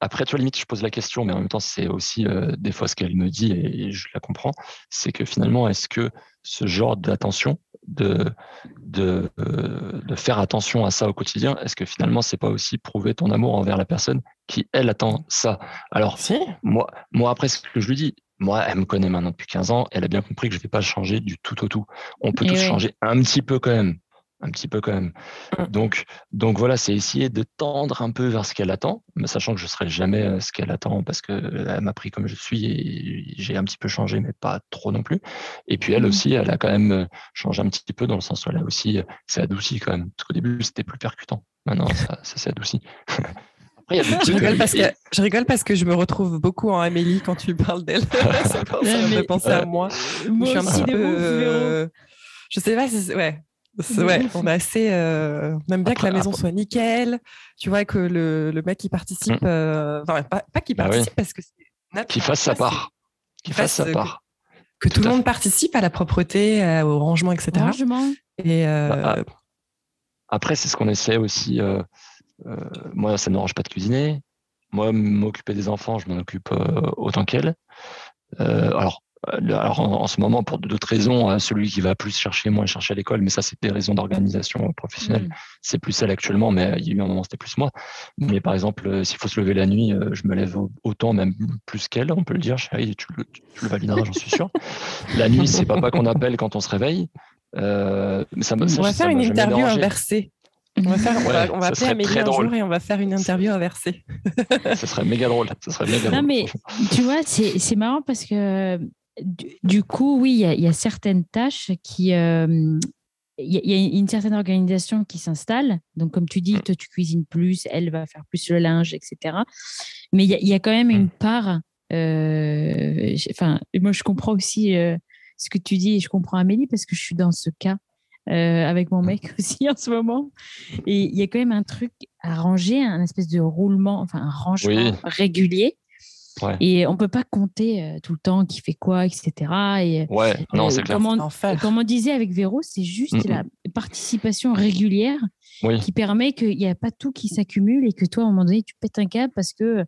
après, tu vois, limite, je pose la question, mais en même temps, c'est aussi euh, des fois ce qu'elle me dit et je la comprends. C'est que finalement, est-ce que ce genre d'attention, de, de, euh, de, faire attention à ça au quotidien, est-ce que finalement, c'est pas aussi prouver ton amour envers la personne qui, elle, attend ça? Alors, moi, moi, après, ce que je lui dis, moi, elle me connaît maintenant depuis 15 ans. Elle a bien compris que je ne vais pas changer du tout au tout. On peut Et tous ouais. changer un petit peu quand même. Un petit peu quand même. Mm. Donc, donc voilà, c'est essayer de tendre un peu vers ce qu'elle attend, mais sachant que je ne serai jamais euh, ce qu'elle attend parce qu'elle m'a pris comme je suis et j'ai un petit peu changé, mais pas trop non plus. Et puis elle Mm. aussi, elle a quand même euh, changé un petit peu dans le sens où elle a aussi, euh, c'est adouci quand même. Parce qu'au début, c'était plus percutant. Maintenant, ça, ça s'est adouci. Après, il y a des Je rigole, parce que, je rigole parce que je me retrouve beaucoup en Amélie quand tu parles d'elle. C'est pour ça, fait mais- penser à moi. Moi je suis un aussi, petit peu. euh, je sais pas si. c'est- Ouais. Ouais, on est assez. euh, on aime bien que la maison après- soit nickel. Tu vois, que le, le mec qui participe. Mm. euh, Enfin, pas, pas qu'il Bah oui. participe parce que c'est. qui fasse sa part. Qui fasse sa part. Que tout, Tout le monde participe à la propreté, euh, au rangement, etc. Franchement, Et euh, Bah, Après, c'est ce qu'on essaie aussi. Euh, moi, ça ne m'arrange pas de cuisiner. Moi, m'occuper des enfants, je m'en occupe euh, autant qu'elle. Euh, alors, alors en, en ce moment, pour d'autres raisons, euh, celui qui va plus chercher, moins chercher à l'école, mais ça, c'est des raisons d'organisation professionnelle. mm. C'est plus elle actuellement, mais il y a eu un moment, c'était plus moi. Mais par exemple, s'il faut se lever la nuit, je me lève au- autant, même plus qu'elle, on peut le dire. Chérie, tu le, tu le valideras, j'en suis sûr. La nuit, c'est papa qu'on appelle quand on se réveille. Euh, mais ça, me- ça, on va ça faire une m'a jamais interview inversée. On va, faire, on va, Ouais, on va ça appeler serait Amélie très un drôle. jour et on va faire une interview inversée. Ce serait méga drôle. Ce serait méga Non, drôle. mais tu vois, c'est c'est marrant parce que du, du coup, oui, il y, a- il y a certaines tâches qui. euh, Il y, a- il y a une certaine organisation qui s'installe. Donc, comme tu dis, toi, tu cuisines plus, elle va faire plus le linge, etc. Mais il y a, il y a quand même une part. euh, Enfin, moi, je comprends aussi euh, ce que tu dis et je comprends Amélie parce que je suis dans ce cas euh, avec mon mec aussi en ce moment. Et il y a quand même un truc à ranger, un espèce de roulement, enfin un rangement Oui. régulier. Ouais. Et on peut pas compter euh, tout le temps qui fait quoi, etc. Et Ouais, non, euh, c'est clair. comme, on, comme on disait avec Véro, c'est juste Mm, la participation régulière Oui. qui permet qu'il n'y a pas tout qui s'accumule et que toi, à un moment donné, tu pètes un câble parce que.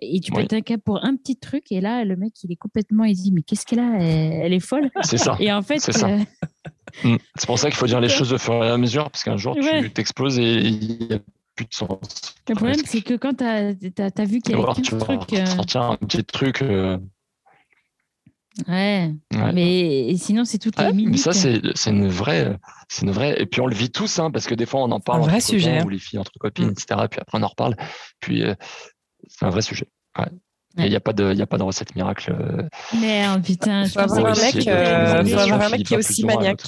Et tu Oui. pètes un câble pour un petit truc, et là, le mec, il est complètement. Il dit Mais qu'est-ce qu'elle a? Elle, est folle. C'est ça. Et en fait, C'est ça. euh, Mm. C'est pour ça qu'il faut dire les choses au fur et à mesure, parce qu'un jour, Ouais. tu t'exploses et il n'y a plus de sens. le problème, c'est que quand tu as, vu qu'il y Ou avait alors, 15 tu vas trucs. euh, sortir un petit truc. euh, Ouais, ouais. mais sinon, c'est toutes les Ouais, minutes. mais ça, c'est c'est une vraie. C'est une vraie. Et puis, on le vit tous, hein, parce que des fois, on en parle un entre vrai copains sujet, hein. ou les filles entre copines, Mm. etc. Puis après, on en reparle. Puis, euh, c'est un vrai sujet. Ouais. Et Ouais. Il n'y a, pas de- il y a pas de recette miracle. euh, Merde, putain, je faut avoir un mec, euh, faut avoir un qui est aussi maniaque.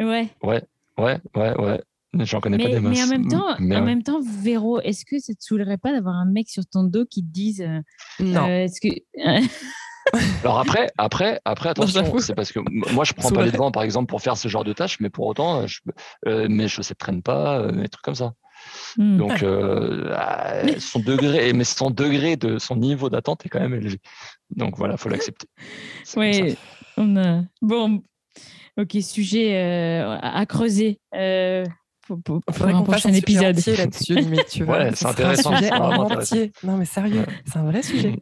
Ouais. Ouais, ouais, ouais, ouais. J'en connais pas des masses. mais en même temps, Mais en ouais. même temps, Véro, est-ce que ça te saoulerait pas d'avoir un mec sur ton dos qui te dise euh, Non. euh, est-ce que Alors après, après, après, attention, c'est parce que moi je prends pas les devants, par exemple, pour faire ce genre de tâches, mais pour autant, euh, je, euh, mes chaussettes traînent pas, euh, des trucs comme ça. Hmm. Donc, euh, ah, son degré, mais son degré de son niveau d'attente est quand même élevé. Donc voilà, faut l'accepter. On a bon, ok, sujet euh, à creuser euh, pour, pour- un qu'on fasse prochain épisode. entier là-dessus, limite, tu vois. Ouais, Ce c'est intéressant, Un sujet en vraiment entier. Non, mais sérieux, c'est un vrai sujet.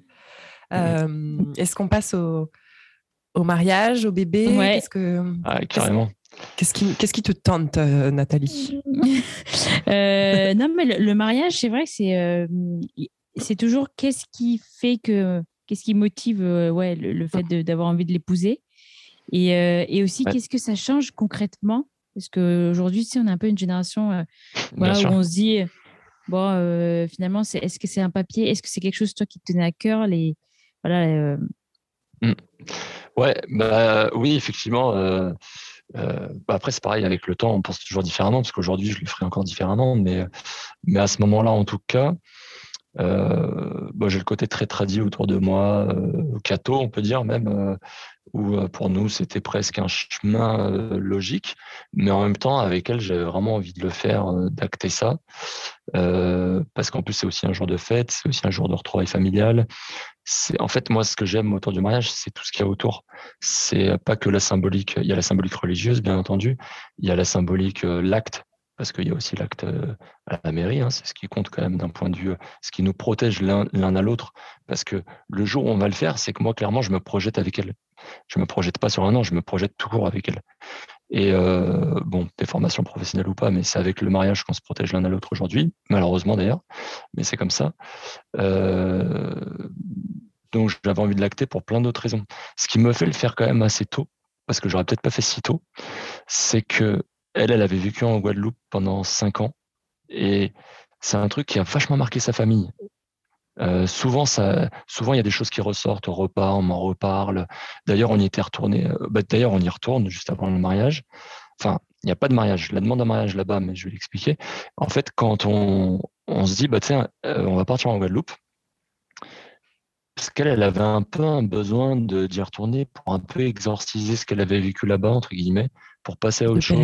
Euh, Est-ce qu'on passe au, au mariage, au bébé? Ouais. Qu'est-ce que Ah, carrément. Qu'est-ce qui qu'est-ce qui te tente, euh, Nathalie? Euh, non, mais le, le mariage, c'est vrai que c'est euh, c'est toujours qu'est-ce qui fait que qu'est-ce qui motive ouais le, le fait de- d'avoir envie de l'épouser. Et, et aussi Ouais. qu'est-ce que ça change concrètement? Parce qu'aujourd'hui, tu sais, on a un peu une génération voilà, où on se dit bon finalement c'est est-ce que c'est un papier? Est-ce que c'est quelque chose toi qui te tenait à cœur les voilà euh, Ouais, bah oui, effectivement. Euh, bah après, c'est pareil, avec le temps, on pense toujours différemment, parce qu'aujourd'hui, je le ferai encore différemment, mais, mais à ce moment-là, en tout cas, euh, bah, j'ai le côté très tradit autour de moi, euh, catho, on peut dire même, euh, où pour nous, c'était presque un chemin logique, mais en même temps, avec elle, j'avais vraiment envie de le faire, d'acter ça, euh, parce qu'en plus, c'est aussi un jour de fête, c'est aussi un jour de retrouvailles familiales. C'est en fait moi ce que j'aime autour du mariage, c'est tout ce qu'il y a autour. C'est pas que la symbolique. Il y a la symbolique religieuse, bien entendu. Il y a la symbolique, l'acte, parce qu'il y a aussi l'acte euh, à la mairie. hein, c'est ce qui compte quand même d'un point de vue, euh, ce qui nous protège l'un à l'autre. Parce que le jour où on va le faire, c'est que moi clairement, je me projette avec elle. Je me projette pas sur un an, je me projette tout court avec elle. Et euh, bon, des formations professionnelles ou pas, mais c'est avec le mariage qu'on se protège l'un à l'autre aujourd'hui, malheureusement d'ailleurs, mais c'est comme ça. Donc j'avais envie de l'acter pour plein d'autres raisons. Ce qui me fait le faire quand même assez tôt, parce que j'aurais peut-être pas fait si tôt, c'est que elle, elle avait vécu en Guadeloupe pendant cinq ans et c'est un truc qui a vachement marqué sa famille. Euh, souvent, il y a des choses qui ressortent au repas, on m'en reparle. D'ailleurs, on y était retourné. Euh, bah, d'ailleurs, on y retourne juste avant le mariage. Enfin, il n'y a pas de mariage. La demande d'un mariage là-bas, mais je vais l'expliquer. En fait, quand on, se dit, bah, euh, on va partir en Guadeloupe, parce qu'elle elle avait un peu un besoin d'y retourner pour un peu exorciser ce qu'elle avait vécu là-bas, entre guillemets, pour passer à autre chose.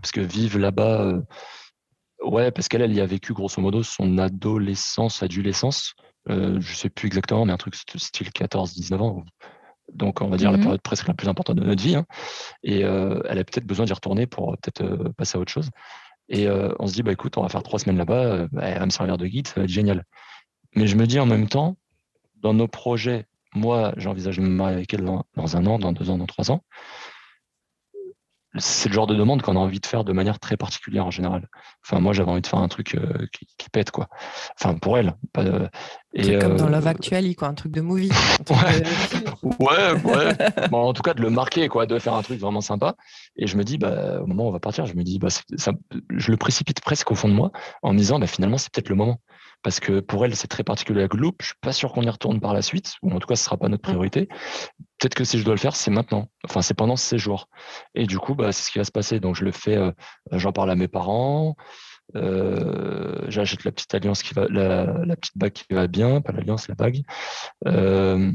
Parce que vivre là-bas, Ouais, parce qu'elle, elle y a vécu grosso modo son adolescence, adolescence. Euh, je sais plus exactement, mais un truc style 14-19 ans. Donc, on va dire la mmh période presque la plus importante de notre vie. Hein. Et euh, elle a peut-être besoin d'y retourner pour euh, peut-être euh, passer à autre chose. Et on se dit, bah écoute, on va faire trois semaines là-bas, bah, elle va me servir de guide, ça va être génial. Mais je me dis en même temps, dans nos projets, moi, j'envisage de me marier avec elle dans, dans, un an, dans deux ans, dans trois ans c'est le genre de demande qu'on a envie de faire de manière très particulière en général. Enfin, moi, j'avais envie de faire un truc euh, qui, pète, quoi. Enfin, pour elle. et, comme dans euh, Love Actually, quoi, un truc de movie. ouais, ouais. Bon, en tout cas, de le marquer, quoi, de faire un truc vraiment sympa. Et je me dis, bah, au moment où on va partir, je me dis, bah, ça, je le précipite presque au fond de moi en me disant, bah, finalement, c'est peut-être le moment parce que pour elle, c'est très particulier la Guadeloupe. Je suis pas sûr qu'on y retourne par la suite, ou en tout cas, ce sera pas notre mmh. priorité. Peut-être que si je dois le faire, c'est maintenant. Enfin, c'est pendant ces jours. Et du coup, bah, c'est ce qui va se passer. Donc, je le fais. Euh, j'en parle à mes parents. Euh, j'achète la petite alliance qui va, la, petite bague qui va bien, pas l'alliance, la bague. Euh,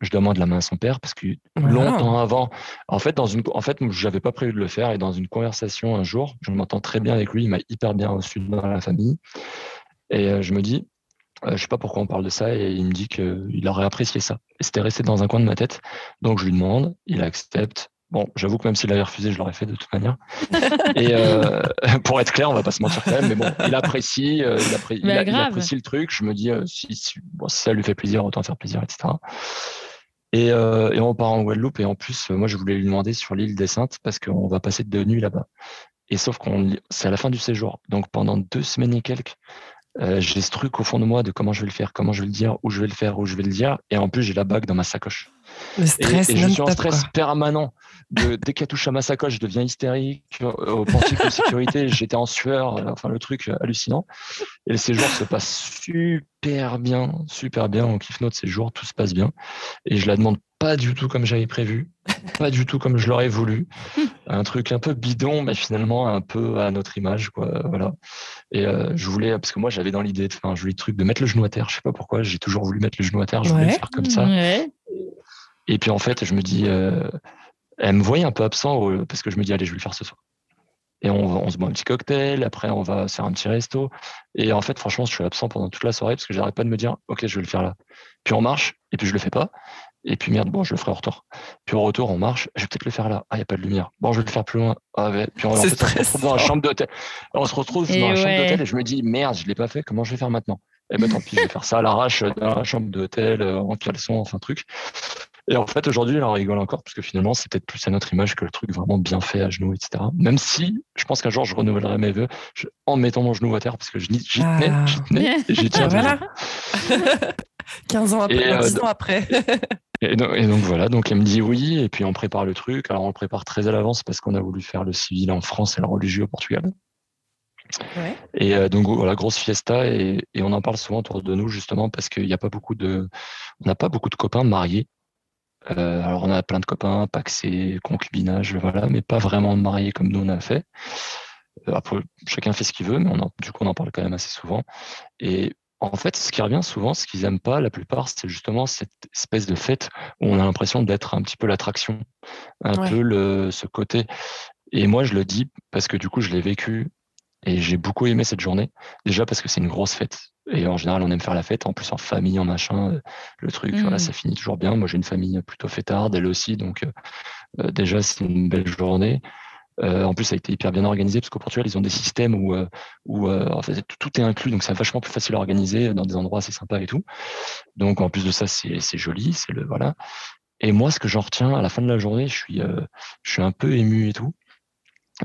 je demande la main à son père parce que longtemps avant, en fait, dans une, en fait, j'avais pas prévu de le faire et dans une conversation un jour, je m'entends très bien avec lui, il m'a hyper bien reçu dans la famille. Et euh, je me dis, euh, je sais pas pourquoi on parle de ça, et il me dit qu'il aurait apprécié ça. Et c'était resté dans un coin de ma tête. Donc je lui demande, il accepte. Bon, j'avoue que même s'il avait refusé, je l'aurais fait de toute manière. et euh, pour être clair, on va pas se mentir quand même, mais bon, il apprécie, il, apprécie le truc. Je me dis, si, ça lui fait plaisir, autant faire plaisir, etc. Et, et, on part en Guadeloupe. Et en plus, moi, je voulais lui demander sur l'île des Saintes parce qu'on va passer deux nuits là-bas. Et sauf qu'on, c'est à la fin du séjour. Donc pendant deux semaines et quelques, euh, j'ai ce truc au fond de moi de comment je vais le faire, comment je vais le dire, où je vais le faire, où je vais le dire. Et en plus, j'ai la bague dans ma sacoche. Le stress, et, je suis en stress permanent. De, dès qu'elle touche à ma sacoche, je deviens hystérique. Au portique de sécurité, j'étais en sueur. Euh, enfin, le truc hallucinant. Et le séjour se passe super bien, super bien. On kiffe notre séjour, tout se passe bien. Et je la demande pas du tout comme j'avais prévu, pas du tout comme je l'aurais voulu. Un truc un peu bidon, mais finalement un peu à notre image, quoi. Voilà. Et euh, je voulais, parce que moi j'avais dans l'idée de faire un joli truc de mettre le genou à terre. Je sais pas pourquoi, j'ai toujours voulu mettre le genou à terre. Je voulais le faire comme ça. Et puis en fait, je me dis, euh, elle me voyait un peu absent parce que je me dis, allez, je vais le faire ce soir. Et on, on, se boit un petit cocktail, après on va faire un petit resto. Et en fait, franchement, je suis absent pendant toute la soirée parce que j'arrête pas de me dire, ok, je vais le faire là. Puis on marche, et puis je le fais pas. Et puis merde, bon, je le ferai au retour. Puis au retour, on marche, je vais peut-être le faire là. Ah, il n'y a pas de lumière. Bon, je vais le faire plus loin. Ah, ouais. Puis on, se retrouve dans la chambre d'hôtel. On se retrouve dans la chambre d'hôtel et je me dis, merde, je ne l'ai pas fait, comment je vais faire maintenant? Eh ben tant pis, je vais faire ça à l'arrache dans la chambre d'hôtel, euh, en caleçon, enfin truc. Et en fait, aujourd'hui, elle en rigole encore parce que finalement, c'est peut-être plus à notre image que le truc vraiment bien fait à genoux, etc. Même si je pense qu'un jour, je renouvellerai mes vœux en mettant mon genou à terre parce que j'y tenais, ah. j'y tenais et j'y tiens. voilà. 15 ans après, 10 euh, ans après. et, donc, voilà, donc elle me dit oui, et puis on prépare le truc. Alors on le prépare très à l'avance parce qu'on a voulu faire le civil en France et le religieux au Portugal. Ouais. Et euh, donc voilà, grosse fiesta et, et, on en parle souvent autour de nous justement parce qu'il n'y a pas beaucoup de, on n'a pas beaucoup de copains mariés euh, alors on a plein de copains, paxés, concubinage, voilà, mais pas vraiment mariés comme nous on a fait. Euh, après, chacun fait ce qu'il veut, mais on du coup on en parle quand même assez souvent. Et en fait, ce qui revient souvent, ce qu'ils aiment pas, la plupart, c'est justement cette espèce de fête où on a l'impression d'être un petit peu l'attraction, un peu le, ce côté. Et moi, je le dis parce que du coup, je l'ai vécu et j'ai beaucoup aimé cette journée. Déjà parce que c'est une grosse fête. Et en général, on aime faire la fête, en plus en famille, en machin, euh, le truc, voilà, mmh. ça finit toujours bien. Moi, j'ai une famille plutôt fêtarde, elle aussi, donc euh, euh, déjà, c'est une belle journée. en plus, ça a été hyper bien organisé parce qu'au Portugal, ils ont des systèmes où, où en fait, tout est inclus, donc c'est vachement plus facile à organiser dans des endroits assez sympas et tout. Donc, en plus de ça, c'est joli, c'est le voilà. Et moi, ce que j'en retiens à la fin de la journée, je suis, je suis un peu ému et tout,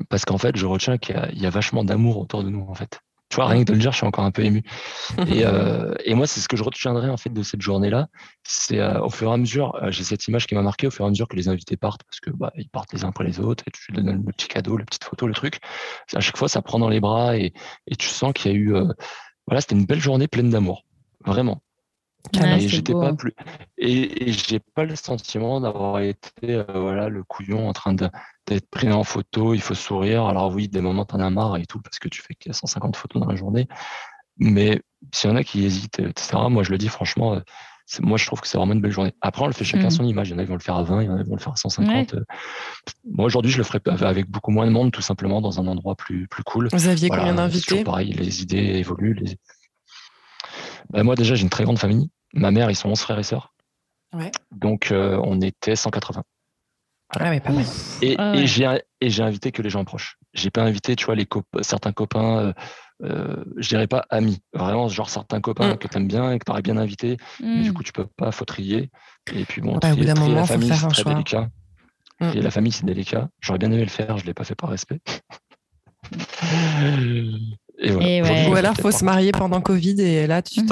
parce qu'en fait, je retiens qu'il y, y, a vachement d'amour autour de nous, en fait Tu vois, rien que de le dire, je suis encore un peu ému. Et, euh, et moi, c'est ce que je retiendrai en fait de cette journée-là. C'est euh, au fur et à mesure, euh, j'ai cette image qui m'a marqué au fur et à mesure que les invités partent, parce que bah, ils partent les uns après les autres, et tu donnes le petit cadeau, la petite photo, le truc. À chaque fois, ça prend dans les bras et, et tu sens qu'il y a eu, voilà, c'était une belle journée pleine d'amour, vraiment et j'étais pas plus et, j'ai pas le sentiment d'avoir été euh, voilà le couillon en train d'être pris en photo il faut sourire alors oui des moments t'en as marre et tout parce que tu fais 150 photos dans la journée mais s'il y en a qui hésitent etc moi je le dis franchement euh, moi je trouve que c'est vraiment une belle journée après on le fait chacun mmh. son image il y en a qui vont le faire à 20 il y en a qui vont le faire à 150 euh. moi aujourd'hui je le ferai avec beaucoup moins de monde tout simplement dans un endroit plus plus cool vous aviez combien d'invités? pareil les idées évoluent les bah, moi, déjà, j'ai une très grande famille. Ma mère, ils sont 11 frères et sœurs. Donc, euh, on était 180. Ah ouais, pas mal. Et, ah et j'ai invité que les gens proches. J'ai pas invité, tu vois, les certains copains, euh, euh, je dirais pas amis, vraiment, genre certains copains mm. que tu aimes bien et que tu aurais bien invité, mais du mm. coup, tu peux pas, faut trier. Et puis bon, ouais, trier, moment, la famille, c'est très choix. délicat. Mm. Et la famille, c'est délicat. J'aurais bien aimé le faire, je l'ai pas fait par respect. Et Ou alors, faut se marier pendant Covid et là, tu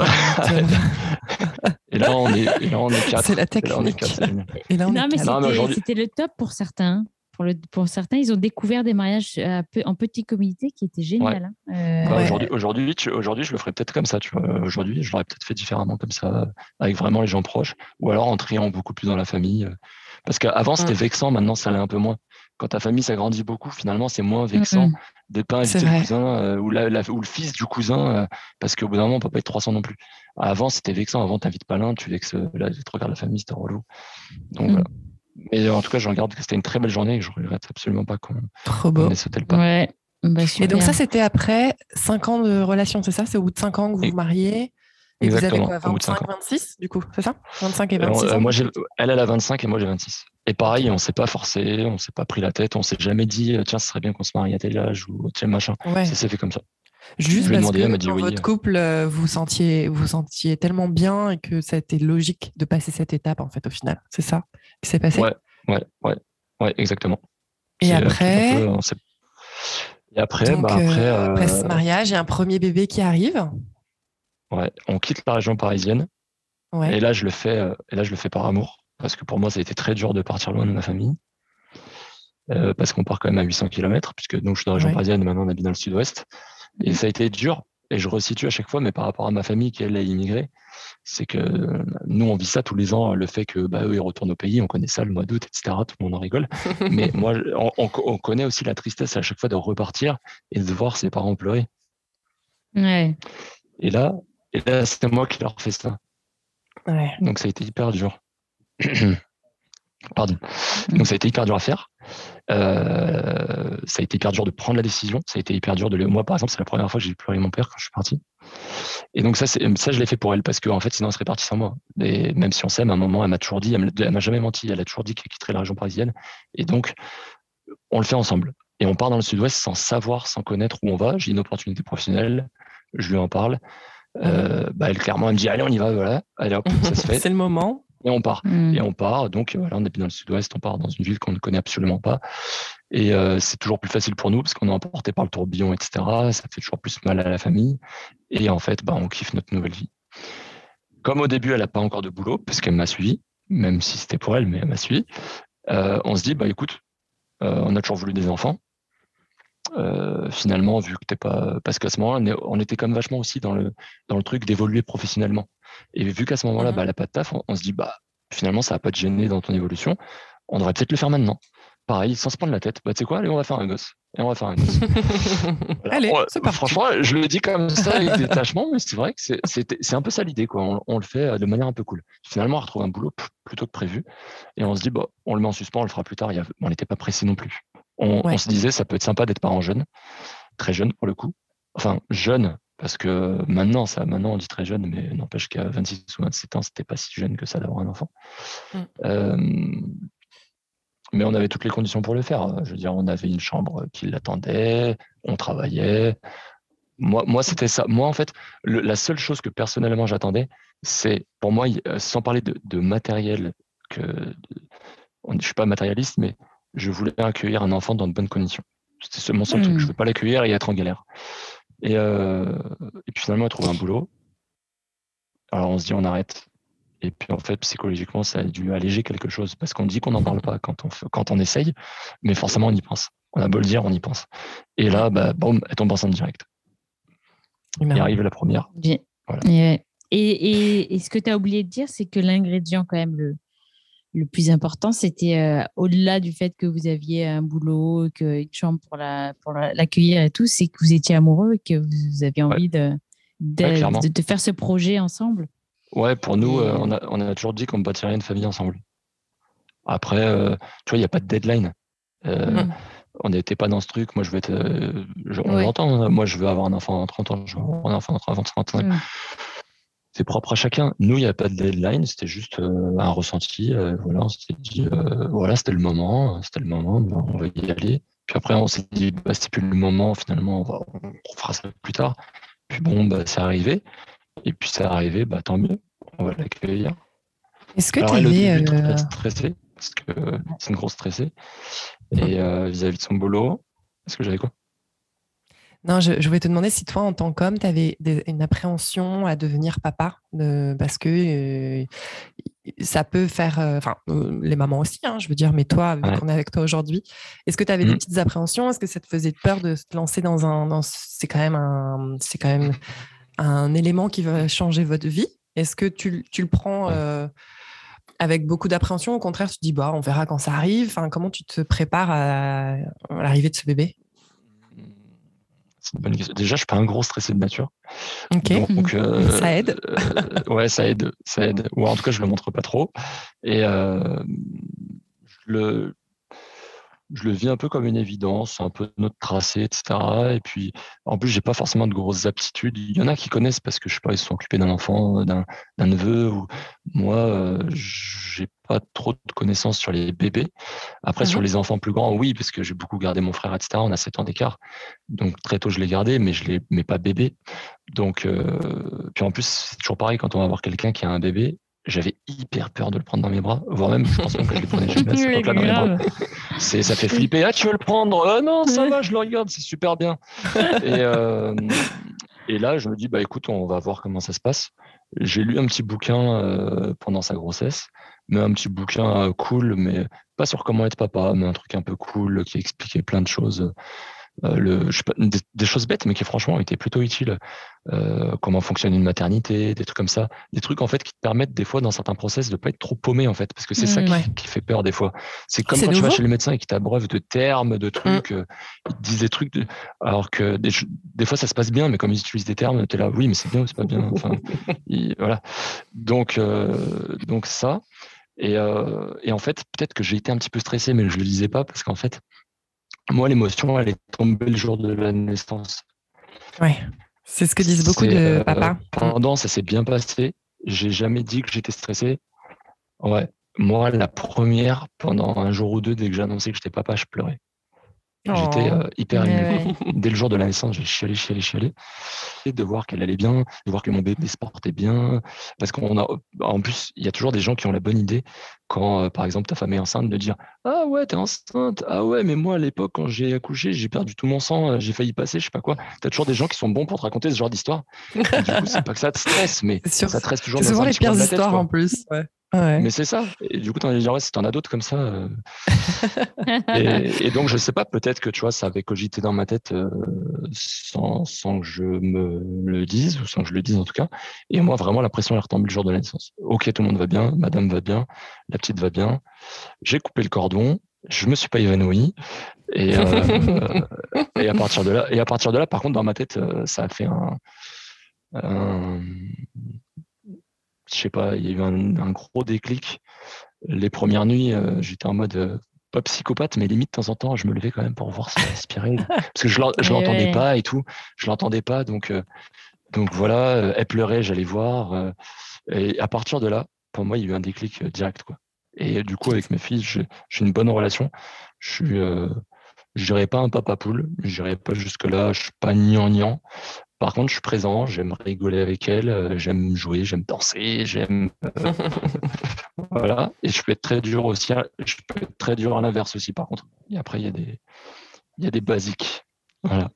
Et là, on est, et là, on est quatre. C'est la technique. Et là, on non, mais c'était le top pour certains. Pour, le, pour, certains, ils ont découvert des mariages euh, en petite communauté qui étaient génial. Hein. Euh, bah, aujourd'hui, aujourd'hui, aujourd'hui, je le ferais peut-être comme ça. Vois. Aujourd'hui, je l'aurais peut-être fait différemment comme ça, avec vraiment les gens proches, ou alors en triant beaucoup plus dans la famille. Parce qu'avant, c'était vexant, maintenant, ça l'est un peu moins. Quand ta famille s'agrandit beaucoup, finalement, c'est moins vexant de pas inviter le cousin euh, ou, le fils du cousin, euh, parce qu'au bout d'un moment, on peut pas être 300 non plus. Avant, c'était vexant. Avant, t'invites pas l'un, tu vexes, là, tu regardes la famille, c'était relou. Donc mm. voilà. Mais en tout cas, je regarde que c'était une très belle journée et je regrette absolument pas qu'on ait sauté le pas. Bah, et donc ça, c'était après 5 ans de relation, c'est ça? C'est au bout de 5 ans que vous vous mariez? Et Exactement, vous avez quoi, 25, 26 du coup, c'est ça? 25 et 26 euh, moi, Elle, elle a 25 et moi j'ai 26. Et pareil, on s'est pas forcé, on s'est pas pris la tête, on s'est jamais dit tiens, ce serait bien qu'on se marie à tel âge ou tiens machin. Ça s'est fait comme ça. Juste parce que dans votre euh. couple, euh, vous sentiez, vous sentiez tellement bien et que ça a été logique de passer cette étape en fait au final. C'est ça qui s'est passé? Ouais, ouais, ouais, ouais, exactement. Et après? et après, bah, après, après ce mariage, il y a un premier bébé qui arrive. Ouais, on quitte la région parisienne. Et là, je le fais, euh, et là, je le fais par amour, parce que pour moi, ça a été très dur de partir loin de ma famille, euh, parce qu'on part quand même à 800 km, puisque donc je suis dans la région parisienne et maintenant on habite dans le sud-ouest. Et ça a été dur, et je resitue à chaque fois, mais par rapport à ma famille qui elle est immigrée, c'est que nous on vit ça tous les ans, le fait que bah, eux ils retournent au pays, on connaît ça le mois d'août, etc. Tout le monde en rigole. mais moi, on, on, connaît aussi la tristesse à chaque fois de repartir et de voir ses parents pleurer. Ouais. Et là, et là, c'est moi qui leur fais ça. Donc ça a été hyper dur. Pardon. Donc ça a été hyper dur à faire. Euh, ça a été hyper dur de prendre la décision. Ça a été hyper dur de le. Moi, par exemple, c'est la première fois que j'ai pleuré mon père quand je suis parti. Et donc ça, ça je l'ai fait pour elle parce qu'en en fait, sinon, elle serait partie sans moi. Et même si on s'aime, à un moment, elle m'a toujours dit, elle m'a jamais menti. Elle a toujours dit qu'elle quitterait la région parisienne. Et donc, on le fait ensemble. Et on part dans le Sud-Ouest sans savoir, sans connaître où on va. J'ai une opportunité professionnelle. Je lui en parle. Euh, bah, elle clairement elle me dit allez on y va voilà. Allez hop ça se fait. C'est le moment. Et on part. Mm. et on part. Donc voilà on est dans le sud-ouest on part dans une ville qu'on ne connaît absolument pas. Et euh, c'est toujours plus facile pour nous parce qu'on est emporté par le tourbillon etc ça fait toujours plus mal à la famille. Et en fait bah, on kiffe notre nouvelle vie. Comme au début elle n'a pas encore de boulot parce qu'elle m'a suivi même si c'était pour elle mais elle m'a suivi euh, on se dit bah écoute on a toujours voulu des enfants euh, finalement, vu que t'es pas, parce qu'à ce moment-là, on était comme vachement aussi dans le, dans le truc d'évoluer professionnellement. Et vu qu'à ce moment-là, mmh bah, elle n'a pas de taf, on, se dit, bah, finalement, ça va pas te gêner dans ton évolution. On devrait peut-être le faire maintenant. Pareil, sans se prendre la tête. Bah, tu sais quoi, allez, on va faire un gosse. Et on va faire un gosse. allez, c'est parti. Franchement, je le dis comme ça avec détachement, mais c'est vrai que c'est un peu ça l'idée, quoi. On, le fait euh, de manière un peu cool. Finalement, on retrouve un boulot plutôt que prévu. Et on se dit, bah, on le met en suspens, on le fera plus tard. on n'était pas pressé non plus. On, se disait, ça peut être sympa d'être parent jeune, très jeune pour le coup. Enfin, jeune, parce que maintenant, ça, maintenant on dit très jeune, mais n'empêche qu'à 26 ou 27 ans, c'était pas si jeune que ça d'avoir un enfant. Mm. Euh, mais on avait toutes les conditions pour le faire. Je veux dire, on avait une chambre qui l'attendait, on travaillait. Moi, moi c'était ça. Moi, en fait, la seule chose que personnellement j'attendais, c'est pour moi, sans parler de, matériel, que je ne suis pas matérialiste, mais je voulais accueillir un enfant dans de bonnes conditions. C'était mon seul truc. Je ne hmm. veux pas l'accueillir et être en galère. Et, et puis finalement, elle trouve un boulot. Alors on se dit, on arrête. Et puis en fait, psychologiquement, ça a dû alléger quelque chose parce qu'on dit qu'on n'en parle pas quand on, quand on essaye, mais forcément, on y pense. On a beau le dire, on y pense. Et là, bah, boum, elle tombe enceinte direct. Et arrive la première. Et, et, ce que tu as oublié de dire, c'est que l'ingrédient, quand même, le, le plus important, c'était euh, au-delà du fait que vous aviez un boulot, que, une chambre pour l'accueillir la, pour et tout, c'est que vous étiez amoureux et que vous aviez envie de, de, de, faire ce projet ensemble. Ouais, pour nous, euh, on, a, on, a, toujours dit qu'on bâtirait une famille ensemble. Après, euh, tu vois, il n'y a pas de deadline. Euh, mm. On n'était pas dans ce truc. Moi, je veux être. on l'entend. Hein. Moi, je veux avoir un enfant en 30 ans. Je veux avoir un enfant en 30 ans. C'est propre à chacun. Nous, il n'y a pas de deadline. C'était juste un ressenti. voilà, on s'est dit, voilà, c'était le moment. C'était le moment. Ben, on va y aller. Puis après, on s'est dit, bah, c'est plus le moment. Finalement, on, va, on fera ça plus tard. Puis bon, bah, c'est arrivé. Et puis c'est arrivé, bah, tant mieux, on va l'accueillir. Est-ce que tu. Euh... stressé, parce que c'est une grosse stressée. Et euh, vis-à-vis de son boulot, est-ce que j'avais quoi? Non, je, voulais te demander si toi, en tant qu'homme, tu avais une appréhension à devenir papa, parce que euh, ça peut faire, euh, enfin, les mamans aussi, hein, je veux dire, mais toi, vu qu'on est avec toi aujourd'hui, est-ce que tu avais des mmh. petites appréhensions? Est-ce que ça te faisait peur de se lancer dans un, c'est quand même un, c'est quand même un élément qui va changer votre vie? Est-ce que tu, le prends euh, avec beaucoup d'appréhension? Au contraire, tu te dis, bah, on verra quand ça arrive. Enfin, comment tu te prépares à, l'arrivée de ce bébé? Bonne question. Déjà, je suis pas un gros stressé de nature. Ok. Donc, euh, ça aide. Euh, ouais, ça aide, ça aide. Ou en tout cas, je le montre pas trop. Et je le, je le vis un peu comme une évidence, un peu notre tracé, etc. Et puis, en plus, j'ai pas forcément de grosses aptitudes. Il y en a qui connaissent parce que je sais pas, ils se sont occupés d'un enfant, d'un neveu. Ou moi, euh, j'ai pas trop de connaissances sur les bébés. Après, sur mhm. les enfants plus grands, oui, parce que j'ai beaucoup gardé mon frère, etc. On a 7 ans d'écart, donc très tôt je l'ai gardé, mais je l'ai, mais pas bébé. Donc, euh, puis en plus, c'est toujours pareil quand on va voir quelqu'un qui a un bébé j'avais hyper peur de le prendre dans mes bras, voire même, je pense que je le prenais jamais dans mes bras. C'est, ça fait flipper. Ah, tu veux le prendre? Euh, Non, ça va, je le regarde, c'est super bien. Et, euh, et là, je me dis, bah écoute, on va voir comment ça se passe. J'ai lu un petit bouquin euh, pendant sa grossesse, mais un petit bouquin cool, mais pas sur comment être papa, mais un truc un peu cool qui expliquait plein de choses euh, le, je sais pas, des, choses bêtes, mais qui franchement étaient plutôt utiles. Euh, comment fonctionne une maternité, des trucs comme ça, des trucs en fait qui te permettent des fois dans certains process de pas être trop paumé en fait, parce que c'est ça mmh, qui, fait peur des fois. C'est comme quand tu vas chez le médecin et qui t'abreuve de termes, de trucs, mmh. euh, ils te disent des trucs, alors que des, des, fois ça se passe bien, mais comme ils utilisent des termes, tu es là, oui, mais c'est bien ou c'est pas bien. Enfin, voilà. Donc, donc ça. Et, et en fait, peut-être que j'ai été un petit peu stressé, mais je le disais pas parce qu'en fait, moi, l'émotion, elle est tombée le jour de la naissance. Oui, c'est ce que disent beaucoup de euh, papas. pendant, ça s'est bien passé. J'ai jamais dit que j'étais stressé. Ouais. Moi, la première, pendant un jour ou deux, dès que j'ai annoncé que j'étais papa, je pleurais. J'étais euh, oh. hyper ému. Dès le jour de la naissance, j'ai chialé, chialé, chialé. Et de voir qu'elle allait bien, de voir que mon bébé se portait bien. Parce qu'on a, en plus, il y a toujours des gens qui ont la bonne idée quand, euh, par exemple, ta femme est enceinte, de dire Ah ouais, t'es enceinte. Ah ouais, mais moi, à l'époque, quand j'ai accouché, j'ai perdu tout mon sang, euh, j'ai failli passer, je sais pas quoi. T'as toujours des gens qui sont bons pour te raconter ce genre d'histoire. du coup, c'est pas que ça te stresse, mais ça te stresse toujours. C'est souvent les pires histoires en plus. Ouais. Mais c'est ça. Et du coup, tu en as si t'en as d'autres comme ça. Euh. et, donc, je sais pas, peut-être que tu vois, ça avait cogité dans ma tête euh, sans, sans, que je me le dise, ou sans que je le dise en tout cas. Et moi, vraiment, la pression est retombée le jour de la naissance. Ok, tout le monde va bien, madame va bien, la petite va bien. J'ai coupé le cordon, je me suis pas évanoui. Et, euh, et, à partir de là, et à partir de là, par contre, dans ma tête, ça a fait un, un je sais pas, il y a eu un, gros déclic. Les premières nuits, euh, j'étais en mode euh, pas psychopathe, mais limite de temps en temps, je me levais quand même pour voir s'il respirait. parce que je l'entendais pas et tout. Je l'entendais pas. Donc, euh, donc voilà, elle pleurait, j'allais voir. et à partir de là, pour moi, il y a eu un déclic direct. Quoi. Et du coup, avec mes filles, j'ai une bonne relation. Je suis, je dirais pas un papa poule, je dirais pas jusque-là, je suis pas niant par contre, je suis présent, j'aime rigoler avec elle, euh, j'aime jouer, j'aime danser, j'aime. Euh, voilà. Et je peux être très dur aussi. Je peux être très dur à l'inverse aussi, par contre. Et après, il y a des, il y a des basiques. Voilà.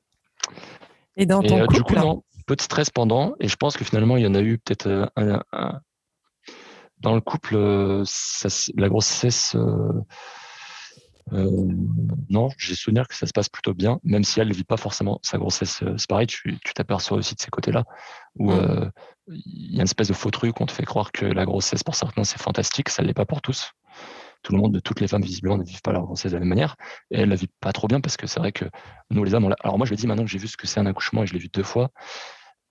Et dans ton couple, du coup, non, peu de stress pendant. Et je pense que finalement, il y en a eu peut-être un, dans le couple, la grossesse. Euh, non, j'ai souvenir que ça se passe plutôt bien, même si elle ne vit pas forcément sa grossesse. Euh, c'est pareil, tu t'aperçois aussi de ces côtés-là, où mm. euh, il y a une espèce de faux truc, on te fait croire que la grossesse, pour certains, c'est fantastique, ça ne l'est pas pour tous. Tout le monde, de toutes les femmes, visiblement, ne vivent pas leur grossesse de la même manière. Et elle ne la vit pas trop bien parce que c'est vrai que nous, les hommes, alors moi, je le dis maintenant que j'ai vu ce que c'est un accouchement et je l'ai vu deux fois,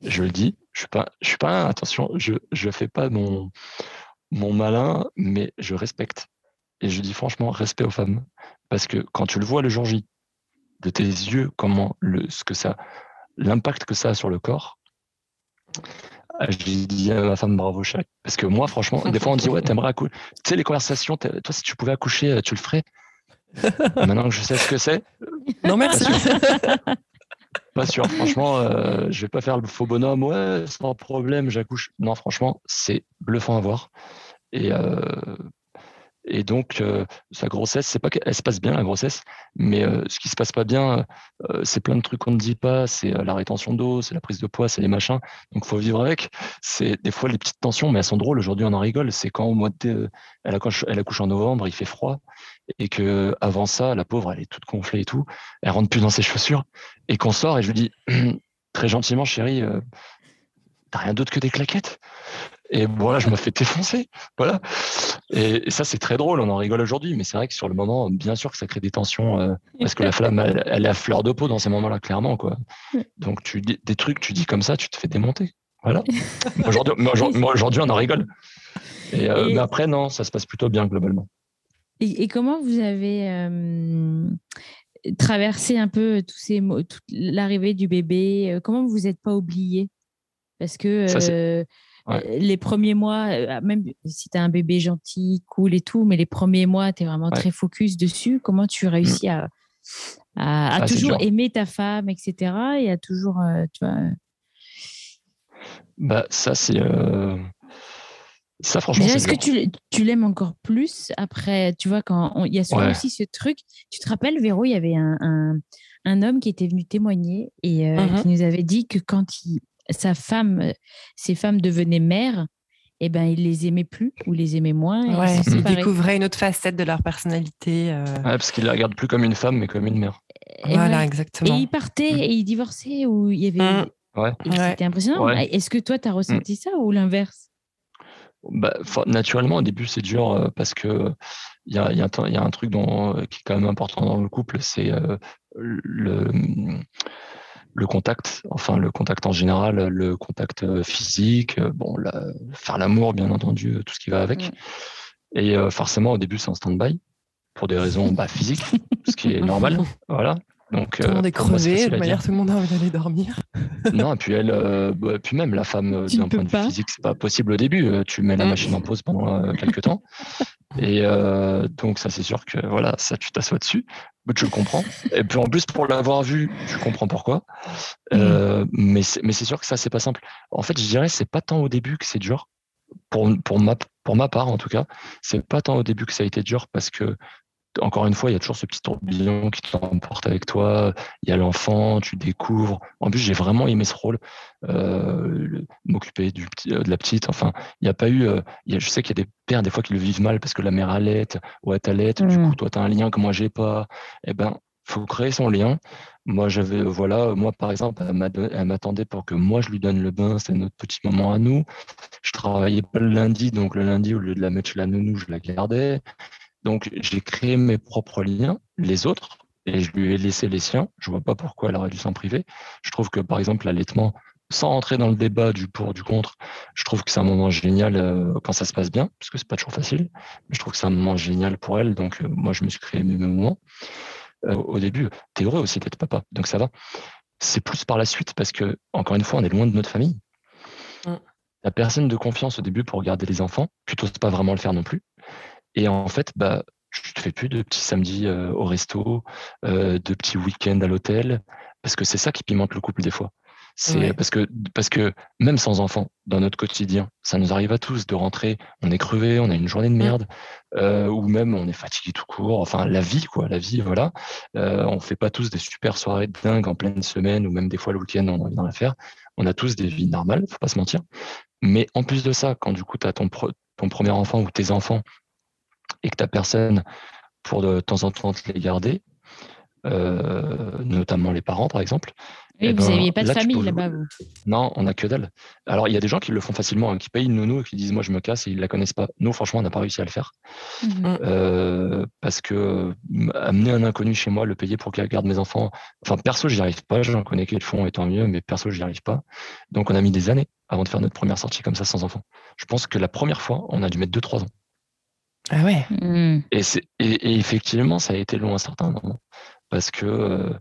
je le dis, je suis pas, je suis pas, attention, je ne fais pas mon, mon malin, mais je respecte et je dis franchement, respect aux femmes. Parce que quand tu le vois le jour J, de tes yeux, comment le, ce que ça, l'impact que ça a sur le corps, ah, j'ai dit à ma femme bravo chaque. Parce que moi, franchement, des fois on dit ouais, t'aimerais accoucher. Tu sais, les conversations, toi, si tu pouvais accoucher, tu le ferais? Maintenant que je sais ce que c'est. Non, merci. Pas sûr. Franchement, euh, je vais pas faire le faux bonhomme. Ouais, sans problème, j'accouche. Non, franchement, c'est bluffant à voir. Et euh, et donc, euh, sa grossesse, c'est pas qu'elle se passe bien, la grossesse, mais euh, ce qui se passe pas bien, euh, c'est plein de trucs qu'on ne dit pas. C'est la rétention d'eau, c'est la prise de poids, c'est les machins. Donc, faut vivre avec. C'est des fois les petites tensions, mais elles sont drôles. Aujourd'hui, on en rigole. C'est quand au mois de elle, accouche, elle accouche en novembre, il fait froid, et que avant ça, la pauvre, elle est toute gonflée et tout. Elle rentre plus dans ses chaussures, et qu'on sort, et je lui dis très gentiment, chérie, t'as rien d'autre que des claquettes? Et voilà, je me fais défoncer. Voilà. Et, ça, c'est très drôle, on en rigole aujourd'hui, mais c'est vrai que sur le moment, bien sûr que ça crée des tensions, euh, parce que la flamme, elle, est à fleur de peau dans ces moments-là, clairement. Quoi. Donc, tu, des trucs, tu dis comme ça, tu te fais démonter. Voilà. aujourd'hui, aujourd'hui, on en rigole. Euh, et, Mais après, non, ça se passe plutôt bien globalement. Et, comment vous avez euh, traversé un peu tous ces l'arrivée du bébé Comment vous n'êtes pas oublié? Parce que les premiers mois, euh, même si tu as un bébé gentil, cool et tout, mais les premiers mois, tu es vraiment très focus dessus. Comment tu réussis mmh. à, à, toujours aimer ta femme, etc. et à toujours, euh, tu vois... Bah, ça, c'est. Euh, ça, franchement. Est-ce que tu, tu l'aimes encore plus après Tu vois, quand il y a souvent aussi ce truc. Tu te rappelles, Véro, il y avait un, un, un homme qui était venu témoigner et mmh qui nous avait dit que quand il, sa femme, euh, ses femmes devenaient mères, et eh ben, il les aimait plus ou les aimait moins. il découvrait une autre facette de leur personnalité. Euh. parce qu'il la regarde plus comme une femme, mais comme une mère. voilà, exactement. Et il partait mm. et il divorçait ou il y avait. Mm. Ouais. C'était impressionnant. Est-ce que toi, tu as ressenti mm. ça ou l'inverse? Bah, naturellement, au début, c'est dur euh, parce que il y a, y, y a, un truc dont, qui est quand même important dans le couple, c'est le le contact, enfin le contact en général, le contact euh, physique, euh, bon, faire l'amour, bien entendu, tout ce qui va avec. Et euh, forcément, au début, c'est en stand-by pour des raisons bah, physiques, ce qui est normal. Voilà. Donc, tout le monde est crevé, de manière, tout le monde a envie d'aller dormir. non, et puis elle, bah, puis même la femme, d'un point de vue physique, c'est pas possible au début. Tu mets la mm. machine en pause pendant quelques temps. Et donc, ça, c'est sûr que voilà, ça, tu t'assois dessus tu le comprends. Et puis en plus, pour l'avoir vu, tu comprends pourquoi. Euh, mm. mais c'est sûr que ça, c'est pas simple. En fait, je dirais, c'est pas tant au début que c'est dur. Pour, pour, ma, pour ma part, en tout cas, c'est pas tant au début que ça a été dur parce que encore une fois, il y a toujours ce petit tourbillon qui t'emporte avec toi. Il y a l'enfant, tu découvres. En plus, j'ai vraiment aimé ce rôle, euh, m'occuper du euh, de la petite. Enfin, il n'y a pas eu. Euh, je sais qu'il y a des pères des fois qui le vivent mal parce que la mère allait, ouais, t'allait. Du mmh. coup, toi, tu as un lien que moi j'ai pas. Eh ben, faut créer son lien. Moi, j'avais, voilà, moi, par exemple, elle m'attendait pour que moi, je lui donne le bain. C'était notre petit moment à nous. Je travaillais pas le lundi, donc le lundi, au lieu de la mettre chez la nounou, je la gardais. Donc, j'ai créé mes propres liens, les autres, et je lui ai laissé les siens. Je vois pas pourquoi elle aurait dû s'en priver. Je trouve que, par exemple, l'allaitement, sans rentrer dans le débat du pour, du contre, je trouve que c'est un moment génial euh, quand ça se passe bien, parce que c'est pas toujours facile. Mais je trouve que c'est un moment génial pour elle. Donc, euh, moi, je me suis créé mes moments. Euh, au début, tu es heureux aussi d'être papa, donc ça va. C'est plus par la suite, parce que, encore une fois, on est loin de notre famille. Mm. La personne de confiance au début pour garder les enfants, plutôt pas vraiment le faire non plus. Et en fait, bah, je ne fais plus de petits samedis euh, au resto, euh, de petits week-ends à l'hôtel, parce que c'est ça qui pimente le couple des fois. C'est parce que parce que même sans enfant, dans notre quotidien, ça nous arrive à tous de rentrer, on est crevé, on a une journée de mmh. merde, euh, ou même on est fatigué tout court. Enfin, la vie, quoi, la vie, voilà. On fait pas tous des super soirées dingues en pleine semaine, ou même des fois le week-end, on a envie d'en faire. On a tous des vies normales, faut pas se mentir. Mais en plus de ça, quand du coup tu as ton, ton premier enfant ou tes enfants et que tu personne pour de temps en temps te les garder, euh, notamment les parents par exemple, oui, vous n'aviez ben, pas de famille là-bas, vous Non, on n'a que dalle. Alors, il y a des gens qui le font facilement, hein, qui payent une nounou et qui disent Moi, je me casse et ils ne la connaissent pas. Nous, franchement, on n'a pas réussi à le faire. Mhm. Euh, parce que amener un inconnu chez moi, le payer pour qu'il garde mes enfants, enfin, perso, j'y arrive pas. J'en connais qui le font et tant mieux, mais perso, j'y arrive pas. Donc, on a mis des années avant de faire notre première sortie comme ça sans enfant. Je pense que la première fois, on a dû mettre 2-3 ans. Ah ouais. Mhm. Et, et, effectivement, ça a été long un certain moment. Parce que. Euh,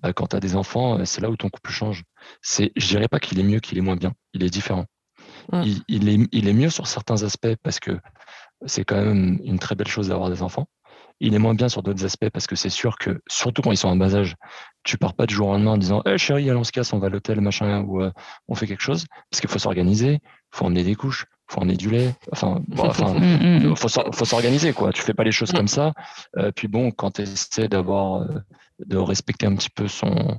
bah, quand tu as des enfants, euh, c'est là où ton couple change. C'est, je dirais pas qu'il est mieux, qu'il est moins bien. Il est différent. Mmh. Il, est, il est mieux sur certains aspects parce que c'est quand même une très belle chose d'avoir des enfants. Il est moins bien sur d'autres aspects parce que c'est sûr que, surtout quand ils sont en bas âge, tu pars pas du jour au lendemain en disant hey, chérie, allons on se casse, on va à l'hôtel, machin, ou euh, on fait quelque chose. Parce qu'il faut s'organiser, il faut emmener des couches, faut du lait. Enfin, enfin mmh, mmh, faut, faut s'organiser, quoi. Tu fais pas les choses comme ça. Euh, puis bon, quand tu essaies d'avoir de respecter un petit peu son.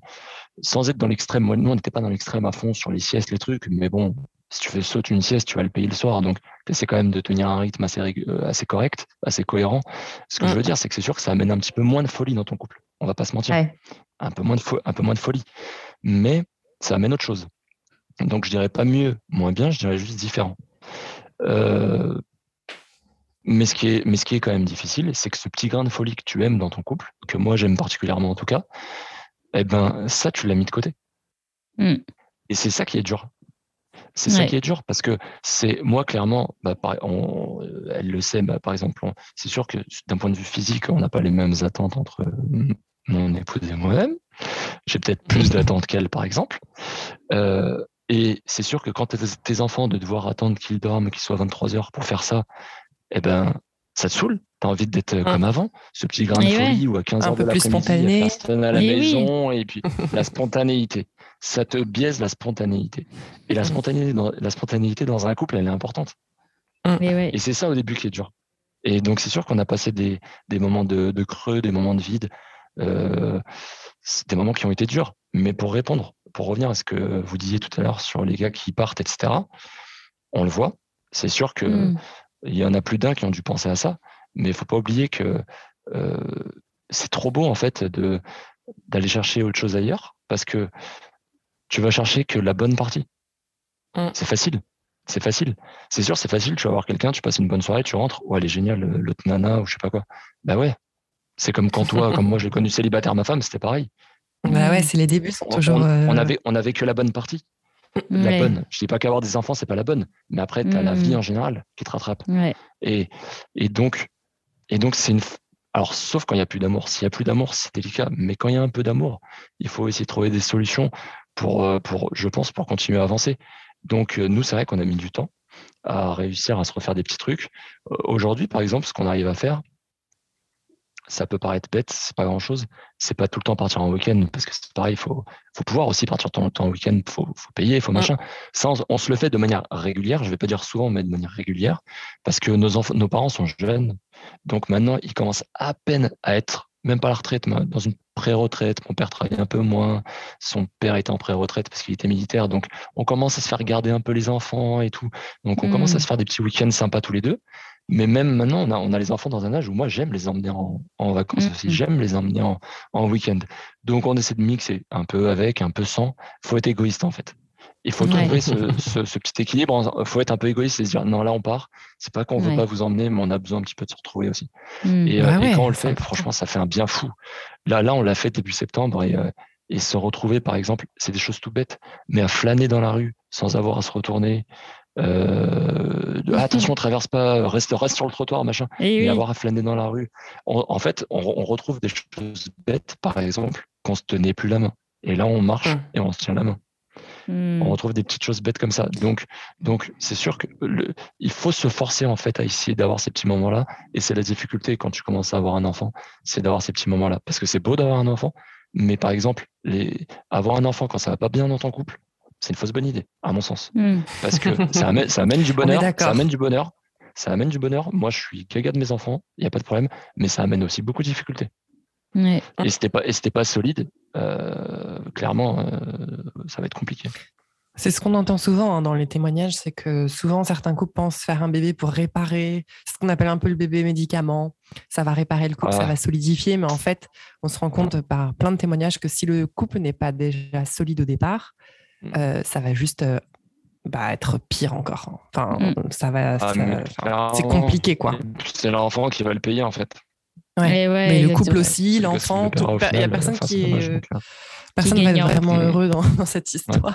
Sans être dans l'extrême. Moi, nous, on n'était pas dans l'extrême à fond sur les siestes, les trucs, mais bon, si tu fais sauter une sieste, tu vas le payer le soir. Donc, tu essaies quand même de tenir un rythme assez, euh, assez correct, assez cohérent. Ce que je veux dire, c'est que c'est sûr que ça amène un petit peu moins de folie dans ton couple. On va pas se mentir. Un, peu moins de un peu moins de folie. Mais ça amène autre chose. Donc, je dirais pas mieux, moins bien, je dirais juste différent. Euh, mais ce, qui est, mais ce qui est quand même difficile, c'est que ce petit grain de folie que tu aimes dans ton couple, que moi j'aime particulièrement en tout cas, eh ben ça, tu l'as mis de côté. Mm. Et c'est ça qui est dur. C'est ça qui est dur parce que c'est moi clairement, bah, elle le sait, bah, par exemple, c'est sûr que d'un point de vue physique, on n'a pas les mêmes attentes entre mon épouse et moi-même. J'ai peut-être plus d'attentes qu'elle, par exemple. Euh, et c'est sûr que quand tes enfants de devoir attendre qu'ils dorment, qu'ils soient 23 heures pour faire ça, eh ben, ça te saoule. Tu as envie d'être euh, comme avant, ce petit grain de folie ou à 15 heures de l'après-midi, il y a personne à la maison, et puis la spontanéité. Ça te biaise la spontanéité. Et la spontanéité dans, la spontanéité dans un couple, elle est importante. Et c'est ça au début qui est dur. Et donc, c'est sûr qu'on a passé des, des moments de, de, creux, des moments de vide. Euh, des moments qui ont été durs. Mais pour répondre, pour revenir à ce que vous disiez tout à l'heure sur les gars qui partent, etc., on le voit. C'est sûr que mm. Il y en a plus d'un qui ont dû penser à ça, mais il faut pas oublier que euh, c'est trop beau en fait de d'aller chercher autre chose ailleurs parce que tu vas chercher que la bonne partie. Mm. C'est facile. C'est facile. C'est sûr, c'est facile. Tu vas voir quelqu'un, tu passes une bonne soirée, tu rentres. Ouais, elle est géniale, l'autre nana ou je sais pas quoi. Bah ouais. C'est comme quand toi, comme moi, j'ai connu célibataire ma femme, c'était pareil. Bah ouais, c'est les débuts sont toujours. On, euh, avait, on avait que la bonne partie la bonne. Je dis pas qu'avoir des enfants, c'est pas la bonne, mais après, tu as la vie mm. en général qui te rattrape. Et, et donc, et donc c'est une. Alors, sauf quand il n'y a plus d'amour. S'il n'y a plus d'amour, c'est délicat. Mais quand il y a un peu d'amour, il faut essayer de trouver des solutions pour, euh, pour je pense, pour continuer à avancer. Donc, euh, nous, c'est vrai qu'on a mis du temps à réussir à se refaire des petits trucs. Aujourd'hui, par exemple, ce qu'on arrive à faire, ça peut paraître bête, c'est pas grand chose. C'est pas tout le temps partir en week-end parce que c'est pareil, il faut, faut pouvoir aussi partir le temps en week-end, faut, faut payer, il faut machin. Ça, on, se le fait de manière régulière. Je vais pas dire souvent, mais de manière régulière parce que nos enfants, nos parents sont jeunes. Donc maintenant, ils commencent à peine à être, même pas à la retraite, mais dans une pré-retraite. Mon père travaillait un peu moins. Son père était en pré-retraite parce qu'il était militaire. Donc, on commence à se faire garder un peu les enfants et tout. Donc, on commence à mmh. se faire des petits week-ends sympas tous les deux. Mais même maintenant, on a, on a les enfants dans un âge où moi, j'aime les emmener en, en vacances aussi. Mm-hmm. J'aime les emmener en, en week-end. Donc, on essaie de mixer un peu avec, un peu sans. Il faut être égoïste, en fait. Il faut trouver ce, ce, petit équilibre. Il faut être un peu égoïste et se dire non, là, on part. C'est pas qu'on veut pas vous emmener, mais on a besoin un petit peu de se retrouver aussi. Mm. Et, euh, bah et, quand on le fait, franchement, ça fait un bien fou. Là, là, on l'a fait début septembre et, euh, et se retrouver, par exemple, c'est des choses tout bêtes, mais à flâner dans la rue sans avoir à se retourner, euh, attention, traverse pas, reste, reste sur le trottoir, machin, et, avoir à flâner dans la rue. en fait, on, retrouve des choses bêtes, par exemple, qu'on se tenait plus la main. Et là, on marche hum. et on se tient la main. Hum. On retrouve des petites choses bêtes comme ça. Donc, donc c'est sûr que il faut se forcer en fait à essayer d'avoir ces petits moments-là. Et c'est la difficulté quand tu commences à avoir un enfant, c'est d'avoir ces petits moments-là. Parce que c'est beau d'avoir un enfant, mais par exemple, les, avoir un enfant quand ça va pas bien dans ton couple, c'est une fausse bonne idée, à mon sens. Hmm. Parce que ça amène, ça amène du bonheur. Ça amène du bonheur. Ça amène du bonheur. Moi, je suis gaga de mes enfants, il n'y a pas de problème, mais ça amène aussi beaucoup de difficultés. Et c'était pas, et pas solide. Euh, clairement, euh, ça va être compliqué. C'est ce qu'on entend souvent hein, dans les témoignages, c'est que souvent certains couples pensent faire un bébé pour réparer, ce qu'on appelle un peu le bébé médicament. Ça va réparer le couple, ça va solidifier, mais en fait, on se rend compte par plein de témoignages que si le couple n'est pas déjà solide au départ. Euh, ça va juste bah, être pire encore. Enfin, mm. ça va, ah, c'est compliqué quoi. C'est l'enfant qui va le payer en fait. mais le couple aussi, l'enfant, il n'y a personne qui est. Euh, personne va être vraiment heureux dans, cette histoire.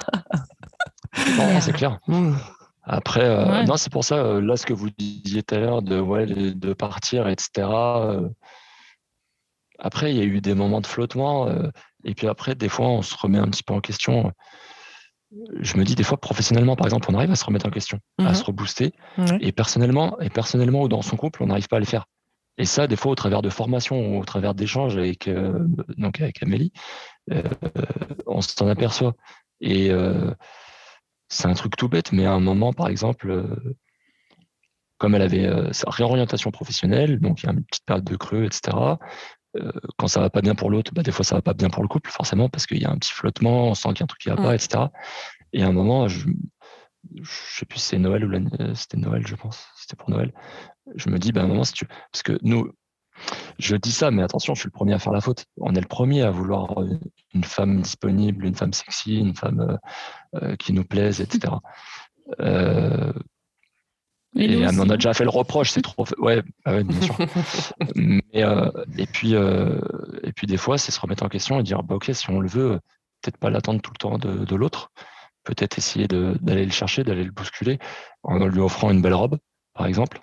c'est clair. Mm. Après, euh, non, c'est pour ça, euh, là, ce que vous disiez tout à l'heure de, ouais, de partir, etc. après, il y a eu des moments de flottement. et puis après, des fois, on se remet un petit peu en question je me dis des fois professionnellement, par exemple, on arrive à se remettre en question, à mhm. se rebooster, et personnellement, et personnellement ou dans son couple, on n'arrive pas à le faire. Et ça, des fois, au travers de formations ou au travers d'échanges avec euh, donc avec Amélie, euh, on s'en aperçoit. Et euh, c'est un truc tout bête, mais à un moment, par exemple, comme elle avait sa réorientation professionnelle, donc il y a une petite période de creux, etc. quand ça va pas bien pour l'autre, bah, des fois ça va pas bien pour le couple, forcément, parce qu'il y a un petit flottement, on sent qu'il y a un truc qui va pas, etc. Et à un moment, je, je sais plus si c'est Noël ou euh, c'était Noël, je pense, c'était pour Noël. Je me dis, ben, à un moment, si tu, parce que nous, je dis ça, mais attention, je suis le premier à faire la faute. On est le premier à vouloir euh, une femme disponible, une femme sexy, une femme euh, qui nous plaise, etc. et on a déjà fait le reproche, c'est trop. Ouais, bah ouais bien sûr. mais, et puis, et puis des fois, c'est se remettre en question et dire, bah ok, si on le veut, peut-être pas l'attendre tout le temps de, de l'autre peut-être essayer d'aller le chercher, d'aller le bousculer en lui offrant une belle robe, par exemple.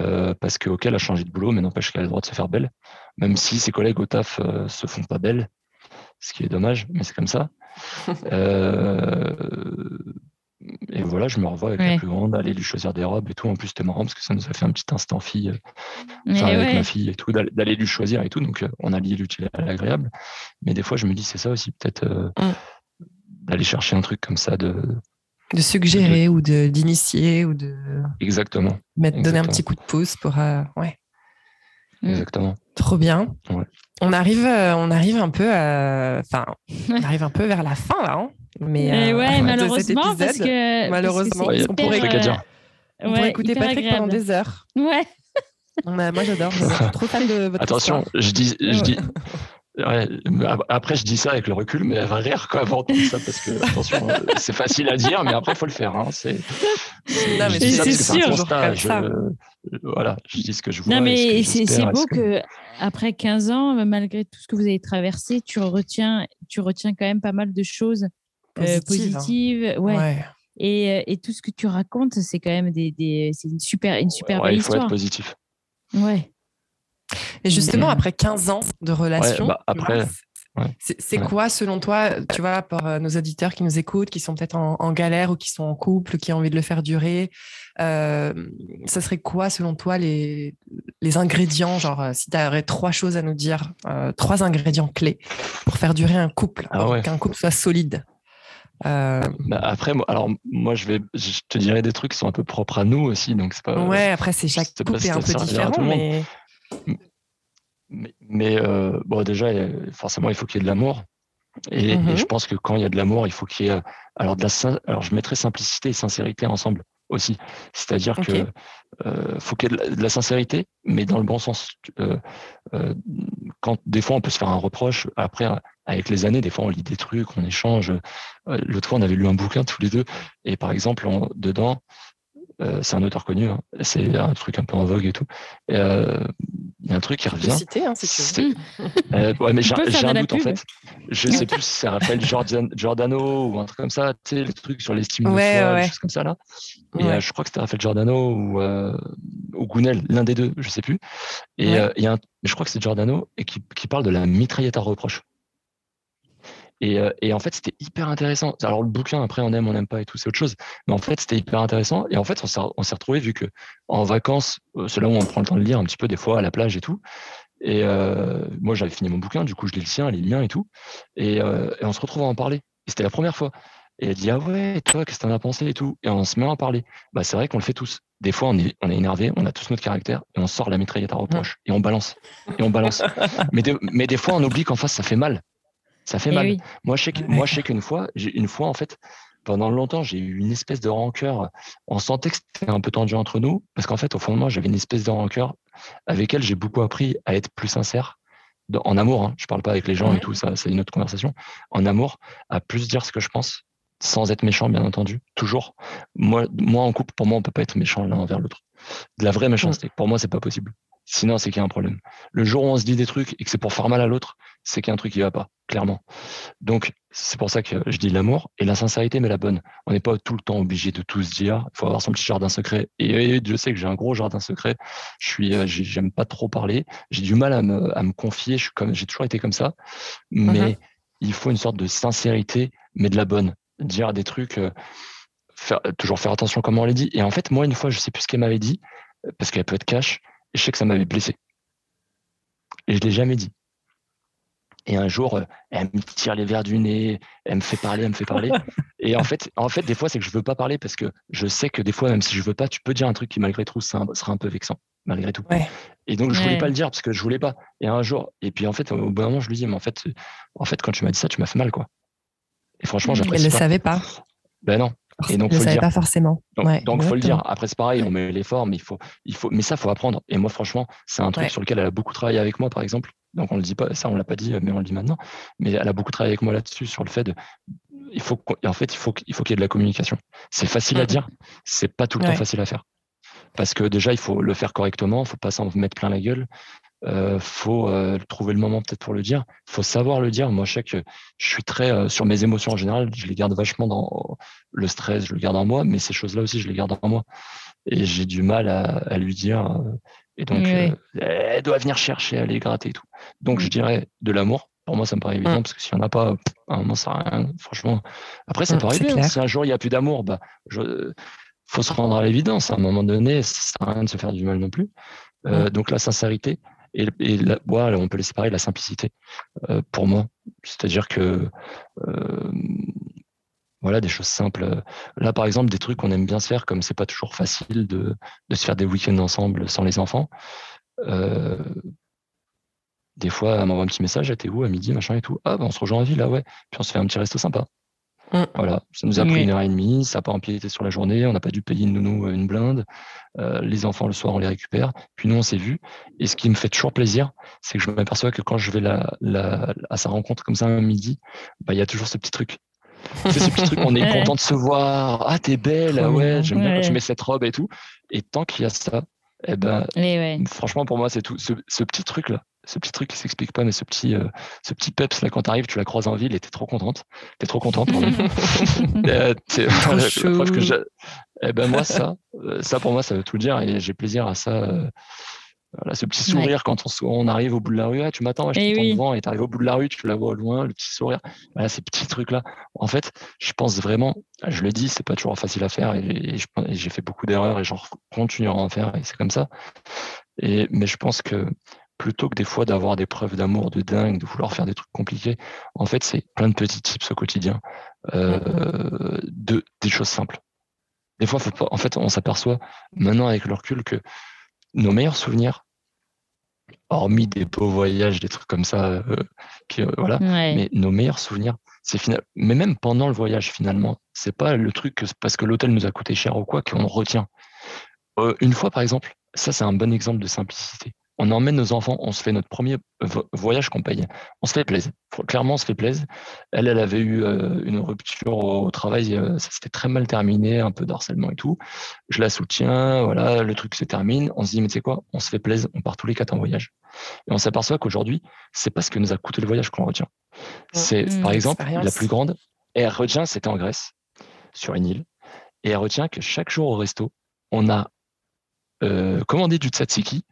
Euh, parce qu'auquel elle a changé de boulot, mais n'empêche qu'elle a le droit de se faire belle, même si ses collègues au taf euh, se font pas belles, ce qui est dommage, mais c'est comme ça. Euh, et voilà, je me revois avec la plus grande, aller lui choisir des robes et tout. En plus, c'était marrant parce que ça nous a fait un petit instant fille, avec ma fille et tout, d'aller lui choisir et tout. Donc, on a lié l'utile à l'agréable. Mais des fois, je me dis, c'est ça aussi, peut-être mm. d'aller chercher un truc comme ça de de suggérer ou de d'initier ou de exactement. mettre donner un petit coup de pouce pour euh, ouais. Mm. exactement. Trop bien. On arrive euh, on arrive un peu enfin on arrive un peu vers la fin là hein. Mais euh, ouais malheureusement parce que malheureusement on pourrait, on pourrait écouter Patrick pendant des heures ouais moi j'adore je suis trop fan de votre attention je dis je dis après, je dis ça avec le recul, mais elle va rire quoi avant tout ça parce que attention, euh, c'est facile à dire, mais après il faut le faire. Hein. C'est sûr. voilà, je dis ce que je vois. Non, mais c'est beau que... après 15 ans, malgré tout ce que vous avez traversé, tu retiens, tu retiens quand même pas mal de choses euh. Hein. Ouais. Et, euh, et, tout ce que tu racontes, c'est quand même des, des c'est une super, une super belle histoire. Il faut être positif. Ouais. Et justement, après 15 ans de relation, bah, après, c'est quoi, selon toi, tu vois, pour euh, nos auditeurs qui nous écoutent, qui sont peut-être en, galère ou qui sont en couple, qui ont envie de le faire durer, euh, ça serait quoi, selon toi, les, les ingrédients Genre, euh, si tu avais trois choses à nous dire, trois ingrédients clés pour faire durer un couple, ah qu'un couple soit solide? Bah, après, alors moi, je vais, je te dirais des trucs qui sont un peu propres à nous aussi, donc c'est pas. Ouais, après, c'est chaque couple est un peu différent, mais. Mais, euh, bon, déjà, forcément, il faut qu'il y ait de l'amour. Et, mhm. je pense que quand il y a de l'amour, il faut qu'il y ait. Alors, de la, alors, je mettrais simplicité et sincérité ensemble aussi. C'est-à-dire que euh, faut qu'il y ait de la, sincérité, mais dans le bon sens. Euh, quand des fois, on peut se faire un reproche. Après, avec les années, des fois, on lit des trucs, on échange. L'autre fois, on avait lu un bouquin tous les deux, et par exemple, dedans, c'est un auteur connu, hein, c'est un truc un peu en vogue et tout. Et, il y a un truc qui revient. Citer, hein, si tu veux. Euh, ouais, mais j'ai un doute en fait. Je sais plus si c'est Raphaël Giordano ou un truc comme ça, tu sais, les trucs sur l'estime ouais, de soi, des choses comme ça là. Et euh, je crois que c'était Raphaël Giordano ou, euh, ou Gounel, l'un des deux, je sais plus. Et, euh, y a un, je crois que c'est Giordano et qui, qui parle de la mitraillette à reproche. Euh, et, en fait, c'était hyper intéressant. Alors, le bouquin, après, on aime, on n'aime pas et tout, c'est autre chose. Mais en fait, c'était hyper intéressant. Et en fait, on s'est retrouvé vu que en vacances, euh, c'est là où on prend le temps de lire un petit peu, des fois, à la plage et tout. Et euh, moi, j'avais fini mon bouquin, du coup, je lis le sien, les liens et tout. Et, on se retrouve à en parler. Et c'était la première fois. Et elle dit Ah ouais, toi, qu'est-ce que t'en as pensé et tout? Et on se met à en parler. Bah, c'est vrai qu'on le fait tous. Des fois, on est, on est énervé, on a tous notre caractère et on sort la mitraillette à reproche et on balance. Et on balance. mais, mais des fois, on oublie qu'en face, ça fait mal. Ça fait mal. Moi, je sais moi, je sais qu'une fois, une fois, en fait, pendant longtemps, j'ai eu une espèce de rancœur. On sentait que c'était un peu tendu entre nous, parce qu'en fait, au fond de moi, j'avais une espèce de rancœur avec elle. J'ai beaucoup appris à être plus sincère, en amour. Hein. Je parle pas avec les gens et tout, ça, c'est une autre conversation. En amour, à plus dire ce que je pense, sans être méchant, bien entendu, toujours. Moi, moi en couple, pour moi, on peut pas être méchant l'un envers l'autre. De la vraie méchanceté. Pour moi, c'est pas possible. Sinon, c'est qu'il y a un problème. Le jour où on se dit des trucs et que c'est pour faire mal à l'autre, c'est qu'il y a un truc qui va pas, clairement. Donc, c'est pour ça que je dis l'amour et la sincérité, mais la bonne. On n'est pas tout le temps obligé de tout se dire. Il faut avoir son petit jardin secret. Et, je sais que j'ai un gros jardin secret. Je suis, euh, j'aime pas trop parler. J'ai du mal à me, à me confier. Je suis comme, j'ai toujours été comme ça. Mais mhm. il faut une sorte de sincérité, mais de la bonne. Dire des trucs, euh, faire, toujours faire attention comment on les dit. Et en fait, moi, une fois, je sais plus ce qu'elle m'avait dit, parce qu'elle peut être cash je sais que ça m'avait blessé. Et je ne l'ai jamais dit. Et un jour, euh, elle me tire les verres du nez, elle me fait parler, elle me fait parler. Et en fait, en fait, des fois, c'est que je veux pas parler parce que je sais que des fois, même si je veux pas, tu peux dire un truc qui malgré tout sera un peu vexant, malgré tout. Et donc, je ne voulais pas le dire parce que je voulais pas. Et un jour, et puis en fait, au bout d'un moment, je lui dis, mais en fait, en fait, quand tu m'as dit ça, tu m'as fait mal, quoi. Et franchement, j'apprécie. Elle ne le savait pas. Ben non. Et donc, pas forcément. Donc, il faut le dire. Après, c'est pareil, on met l'effort, mais il faut, il faut, mais ça, faut apprendre. Et moi, franchement, c'est un truc sur lequel elle a beaucoup travaillé avec moi, par exemple. Donc, on le dit pas, ça, on l'a pas dit, mais on le dit maintenant. Mais elle a beaucoup travaillé avec moi là-dessus, sur le fait de, il faut, en fait, il faut, il faut qu'il y ait de la communication. C'est facile à dire, c'est pas tout le temps facile à faire. Parce que déjà, il faut le faire correctement, il faut pas s'en mettre plein la gueule euh, faut euh, trouver le moment peut-être pour le dire. Faut savoir le dire. Moi, je sais que je suis très euh, sur mes émotions en général. Je les garde vachement dans le stress, je le garde en moi, mais ces choses-là aussi, je les garde en moi. Et j'ai du mal à, à lui dire. Euh, et donc, elle doit venir chercher, aller gratter et tout. Donc, je dirais de l'amour. Pour moi, ça me paraît évident mm. parce que si on n'a pas, à un moment, ça rien. Franchement, après, ça mm, peut arriver. Hein. Si un jour il n'y a plus d'amour, bah, je, faut se rendre à l'évidence. À un moment donné, ça sert à rien de se faire du mal non plus. Euh, mm. Donc la sincérité, et, la, on peut les séparer la simplicité euh, pour moi. C'est-à-dire que euh, voilà des choses simples. Là, par exemple, des trucs qu'on aime bien se faire, comme c'est pas toujours facile de, de se faire des week-ends ensemble sans les enfants. Euh, des fois, elle m'envoie un petit message, t'es où à midi, machin et tout? Ah, ben, on se rejoint en ville, là, ouais. Puis on se fait un petit resto sympa. Mm. Voilà, ça nous a pris une heure et demie, ça n'a pas empiété sur la journée, on n'a pas dû payer une nounou une blinde. Euh, les enfants le soir on les récupère, puis nous on s'est vus. Et ce qui me fait toujours plaisir, c'est que je m'aperçois que quand je vais la, la, à sa rencontre comme ça un midi, bah il y a toujours ce petit truc. C'est ce petit truc, on est content de se voir. Ah t'es belle, ah ouais, j'aime bien quand tu mets cette robe et tout. Et tant qu'il y a ça, eh ben, franchement pour moi c'est tout. ce petit truc là, ce petit truc qui s'explique pas, mais ce petit, euh, ce petit peps là, quand tu arrives, tu la croises en ville et t'es trop contente. T'es trop contente. euh, que eh ben moi ça, euh, ça pour moi ça veut tout dire et j'ai plaisir à ça. Euh, voilà, ce petit sourire quand on, on, arrive au bout de la rue, ah, tu m'attends, je eh t'attends devant et tu arrives au bout de la rue, tu la vois au loin, le petit sourire. Voilà, ces petits trucs là. En fait, je pense vraiment, je le dis, c'est pas toujours facile à faire et, et j'ai fait beaucoup d'erreurs et j'en continuerai à en faire et c'est comme ça. Et, mais je pense que plutôt que des fois d'avoir des preuves d'amour de dingue, de vouloir faire des trucs compliqués, en fait, c'est plein de petits tips au quotidien, euh, de, des choses simples. Des fois, en fait, on s'aperçoit maintenant avec le recul que nos meilleurs souvenirs, hormis des beaux voyages, des trucs comme ça, euh, qui, euh, voilà, mais nos meilleurs souvenirs, c'est final... mais même pendant le voyage finalement, c'est pas le truc parce que l'hôtel nous a coûté cher ou quoi qu'on retient. une fois, par exemple, ça c'est un bon exemple de simplicité on emmène nos enfants, on se fait notre premier voyage qu'on paye. On se fait plaisir. Clairement, on se fait plaisir. Elle, elle avait eu euh, une rupture au travail, euh, ça s'était très mal terminé, un peu d'harcèlement et tout. Je la soutiens, voilà, le truc se termine. On se dit, mais tu sais quoi, on se fait plaisir, on part tous les quatre en voyage. Et on s'aperçoit qu'aujourd'hui, c'est pas ce que nous a coûté le voyage qu'on retient. C'est, mmh, par exemple, la plus grande, et elle retient, c'était en Grèce, sur une île, et elle retient que chaque jour au resto, on a euh, commandé du tzatziki.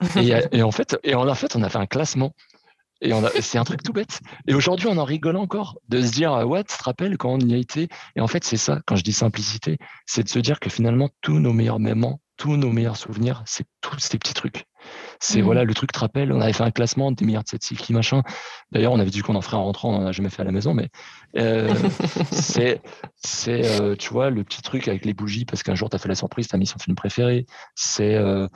Et, en fait, et en fait, on a fait un classement. Et c'est un truc tout bête. Et aujourd'hui, on en rigole encore de se dire, what, tu te rappelles quand on y a été? Et en fait, c'est ça, quand je dis simplicité, c'est de se dire que finalement, tous nos meilleurs moments, tous nos meilleurs souvenirs, c'est tous ces petits trucs. C'est mmh. voilà, le truc te rappelle, on avait fait un classement des milliards de cette cycli, machin. D'ailleurs, on avait dit qu'on en ferait en rentrant, on n'en a jamais fait à la maison, mais euh, c'est, c'est euh, tu vois, le petit truc avec les bougies, parce qu'un jour, tu as fait la surprise, tu as mis son film préféré. C'est, euh,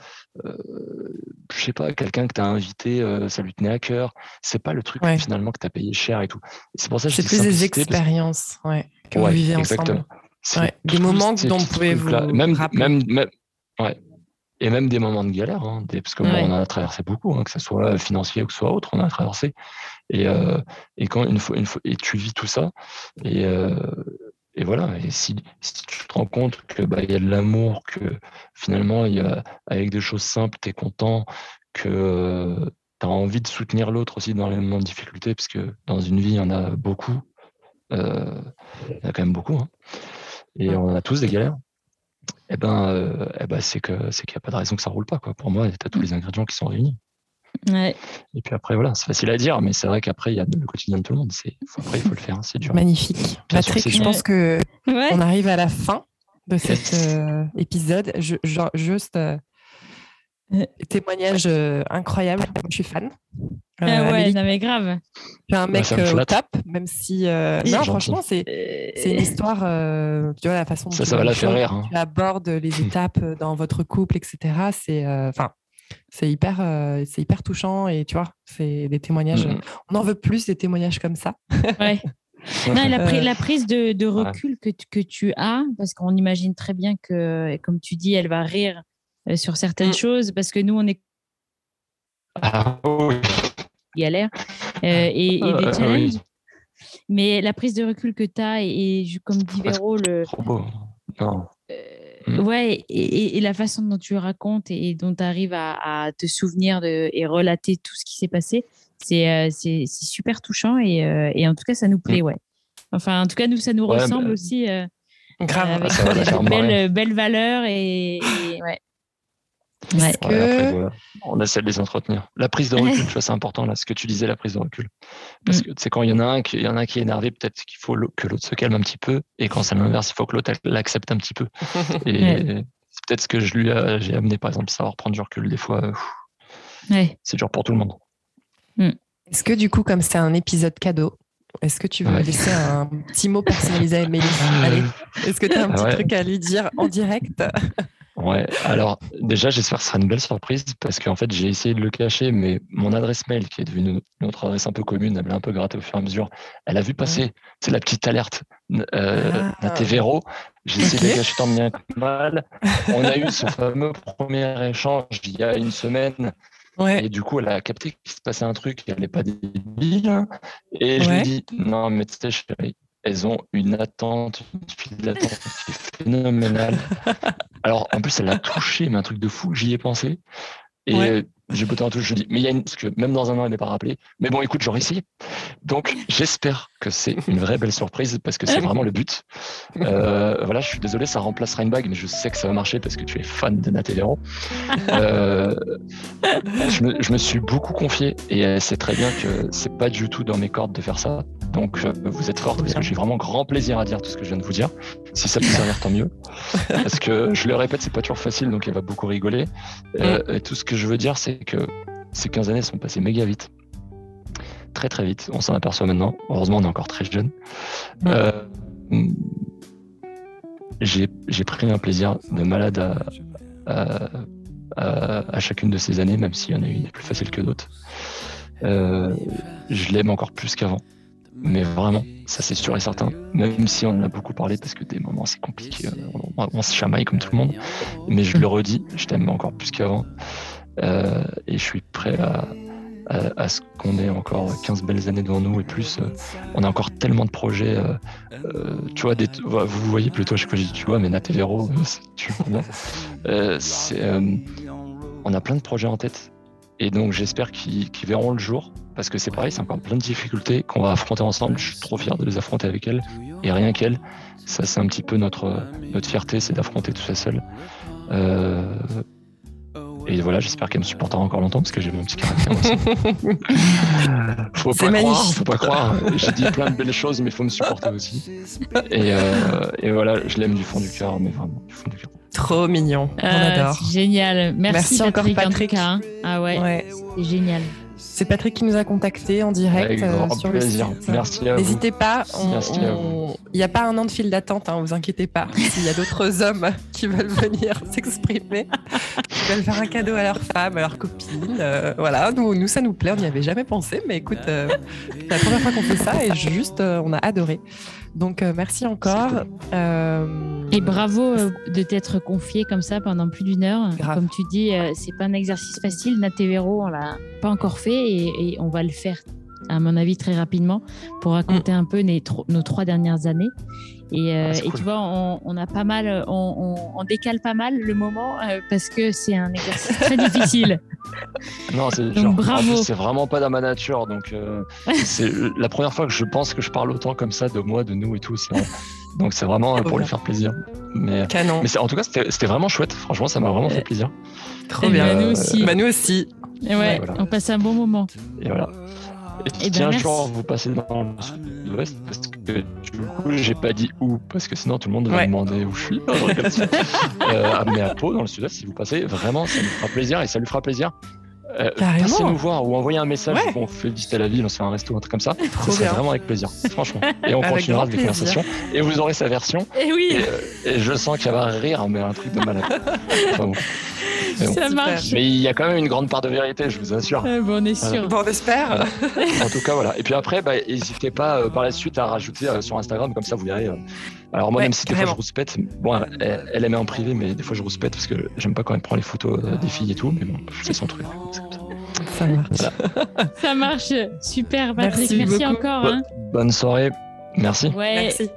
je sais pas, quelqu'un que tu as invité, ça lui tenait à cœur. C'est pas le truc finalement que tu as payé cher et tout. C'est pour ça que c'est plus des expériences ouais, que vous vivez exactement. ensemble. Des moments dont vous pouvez vous même, même, même, ouais, et même des moments de galère, hein, parce que on a traversé beaucoup, hein, que ce soit financier ou que ce soit autre, on a traversé. Et, euh, et quand une fois, une fois, et tu vis tout ça, et, euh, et voilà. Et si, si, tu te rends compte que bah y a de l'amour, que finalement y a avec des choses simples, tu es content, que euh, tu as envie de soutenir l'autre aussi dans les moments de difficulté, parce que dans une vie il y en a beaucoup, euh, il y en a quand même beaucoup, hein, et on a tous des galères eh ben, euh, eh ben c'est que c'est qu'il n'y a pas de raison que ça roule pas. Quoi. Pour moi, tu as tous les ingrédients qui sont réunis. Et puis après, voilà, c'est facile à dire, mais c'est vrai qu'après, il y a le quotidien de tout le monde. C'est, après, il faut le faire, hein, c'est dur. Magnifique. Patrick, je pense que on arrive à la fin de cet euh, épisode. Je, juste euh, témoignage incroyable. Je suis fan. ah ouais, non mais grave. Tu un mec au top, même si. non, franchement, c'est, c'est une histoire. tu vois, la façon dont ça, ça va la faire rire. Hein. Tu abordes les étapes dans votre couple, etc. C'est. Enfin c'est hyper, euh, c'est hyper touchant et tu vois, c'est des témoignages. Mm. On en veut plus des témoignages comme ça. Ouais. non, la, euh, la, prise de, de recul que, tu, que tu as, parce qu'on imagine très bien que, comme tu dis, elle va rire euh, sur certaines mm. choses, parce que nous, on est. Ah oui. Galère et, et des challenges. Mais la prise de recul que tu as, et, comme dit Véro, le. Trop beau. Non. Mm. Ouais, et, la façon dont tu racontes et, dont tu arrives à, te souvenir de, et relater tout ce qui s'est passé, c'est euh, c'est super touchant et, euh, et, en tout cas, ça nous plaît, mm. ouais. Enfin, en tout cas, nous, ça nous ressemble bah, aussi. Euh, grave. avec de belles, belles, valeurs et, ouais. On essaie de les entretenir. La prise de recul, tu vois, c'est important là, ce que tu disais, la prise de recul. Parce mm. que c'est quand il y en a un qui, y en a un qui est énervé, peut-être qu'il faut que l'autre se calme un petit peu, et quand c'est l'inverse, il faut que l'autre l'accepte un petit peu. Et c'est peut-être ce que je lui j'ai amené, par exemple, savoir prendre du recul. Des fois, c'est dur pour tout le monde. Mm. Est-ce que du coup, comme c'est un épisode cadeau, est-ce que tu veux laisser un petit mot personnalisé à Émilie? Allez, est-ce que tu as un petit truc à lui dire en direct? Ouais, alors déjà, j'espère que ce sera une belle surprise parce qu'en fait, j'ai essayé de le cacher, mais mon adresse mail, qui est devenue notre adresse un peu commune, elle l'a un peu gratté au fur et à mesure. Elle a vu passer, c'est la petite alerte euh, ah. J'ai essayé de la cacher tant bien que mal. On a eu ce fameux premier échange il y a une semaine. Ouais. Et du coup, elle a capté qu'il se passait un truc, elle n'est pas débile. Et je lui dis, non, mais tu sais, chérie, elles ont une attente, une file d'attente qui est phénoménale. Alors, en plus, elle a touché, mais un truc de fou, j'y ai pensé. Et j'ai peut un truc, je dis, mais il y a une, parce que même dans un an, elle n'est pas rappelée. Mais bon, écoute, j'aurais essayé. Donc, j'espère que c'est une vraie belle surprise parce que c'est vraiment le but. Euh, voilà, je suis désolé, ça remplacera une bague, mais je sais que ça va marcher parce que tu es fan de Natélero. Euh, je, me, je me suis beaucoup confié et elle sait très bien que c'est pas du tout dans mes cordes de faire ça. Donc, euh, vous êtes forte parce que j'ai vraiment grand plaisir à dire tout ce que je viens de vous dire. Si ça peut servir, tant mieux. Parce que je le répète, c'est pas toujours facile, donc elle va beaucoup rigoler. Et tout ce que je veux dire, c'est que ces 15 années sont passées méga vite. Très très vite. On s'en aperçoit maintenant. Heureusement, on est encore très jeune. Euh, j'ai pris un plaisir de malade à, à, chacune de ces années, même s'il y en a une plus facile que d'autres. Euh, je l'aime encore plus qu'avant. Mais vraiment, ça c'est sûr et certain. Même si on en a beaucoup parlé parce que des moments c'est compliqué, on, on, se chamaille comme tout le monde. Mais je le redis, je t'aime encore plus qu'avant. Euh, et je suis prêt à, ce qu'on ait encore 15 belles années devant nous et plus. Euh, on a encore tellement de projets. Euh, tu vois, vous voyez plutôt, je pas, tu vois, mais Nat et Véro, tu on a plein de projets en tête. Et donc j'espère qu'ils verront le jour, parce que c'est pareil, c'est encore plein de difficultés qu'on va affronter ensemble. Je suis trop fier de les affronter avec elle, et rien qu'elle. Ça, c'est un petit peu notre, notre fierté, c'est d'affronter tout ça seul. Euh, et voilà, j'espère qu'elle me supportera encore longtemps parce que j'ai mon petit caractère aussi. faut pas croire, faut pas croire. J'ai dit plein de belles choses, mais il faut me supporter aussi. Et, euh, et voilà, je l'aime du fond du cœur, mais vraiment du fond du cœur. Trop mignon. On ah, adore. Génial. Merci, encore Patrick. Hein. Ah ouais. ouais. C'est génial. C'est Patrick qui nous a contactés en direct euh, sur le site. Merci N'hésitez pas. Il n'y a pas un an de file d'attente, hein, vous inquiétez pas. S'il y a d'autres hommes qui veulent venir s'exprimer, qui veulent faire un cadeau à leur femme, à leur copine, euh, voilà, nous, nous, ça nous plaît. On n'y avait jamais pensé, mais écoute, euh, c'est la première fois qu'on fait ça et juste, on a adoré. Donc euh, merci encore. Euh, et bravo euh, de t'être confié comme ça pendant plus d'une heure. Comme tu dis, c'est pas un exercice facile. Natevero, on l'a pas encore fait et, on va le faire à mon avis très rapidement pour raconter mm. un peu nos trois dernières années. Et, ah, tu vois, on, a pas mal, on, décale pas mal le moment parce que c'est un exercice très difficile. Non, c'est bravo. C'est vraiment pas dans ma nature. Donc, euh, c'est la première fois que je pense que je parle autant comme ça de moi, de nous et tout. Donc, c'est vraiment pour lui faire plaisir. Mais, mais en tout cas, c'était vraiment chouette. Franchement, ça m'a vraiment fait plaisir. Trop bien. nous aussi. nous aussi. Et ouais, on passe un bon moment. Et voilà. Et, et tiens, jour vous passez dans le sud-ouest parce que du coup, j'ai pas dit où parce que sinon tout le monde va me demander où je suis. euh, mais à Pau, dans le sud-ouest, si vous passez, vraiment, ça nous fera plaisir et ça lui fera plaisir euh, passez nous voir ou envoyer un message ouais. on fait visiter la ville, on se fait un resto, un truc comme ça. C'est vraiment avec plaisir, franchement. Et on continuera des conversations. Et vous aurez sa version. Et eh oui. Euh, et, je sens qu'il va rire, mais un truc de malade. Ça marche. Mais il y a quand même une grande part de vérité, je vous assure. bon, on est sûr. Bon, on espère. en tout cas, voilà. Et puis après, bah, n'hésitez pas euh, par la suite à rajouter sur Instagram, comme ça vous verrez. Alors moi, même si des fois je rouspète, bon, elle, elle aimait en privé, mais des fois je rouspète parce que j'aime pas quand elle prend les photos des filles et tout, mais bon, je fais son truc. Ça marche. Ça marche. Super, Patrick. Merci, encore. Hein. Bonne soirée. Merci. Ouais. Merci.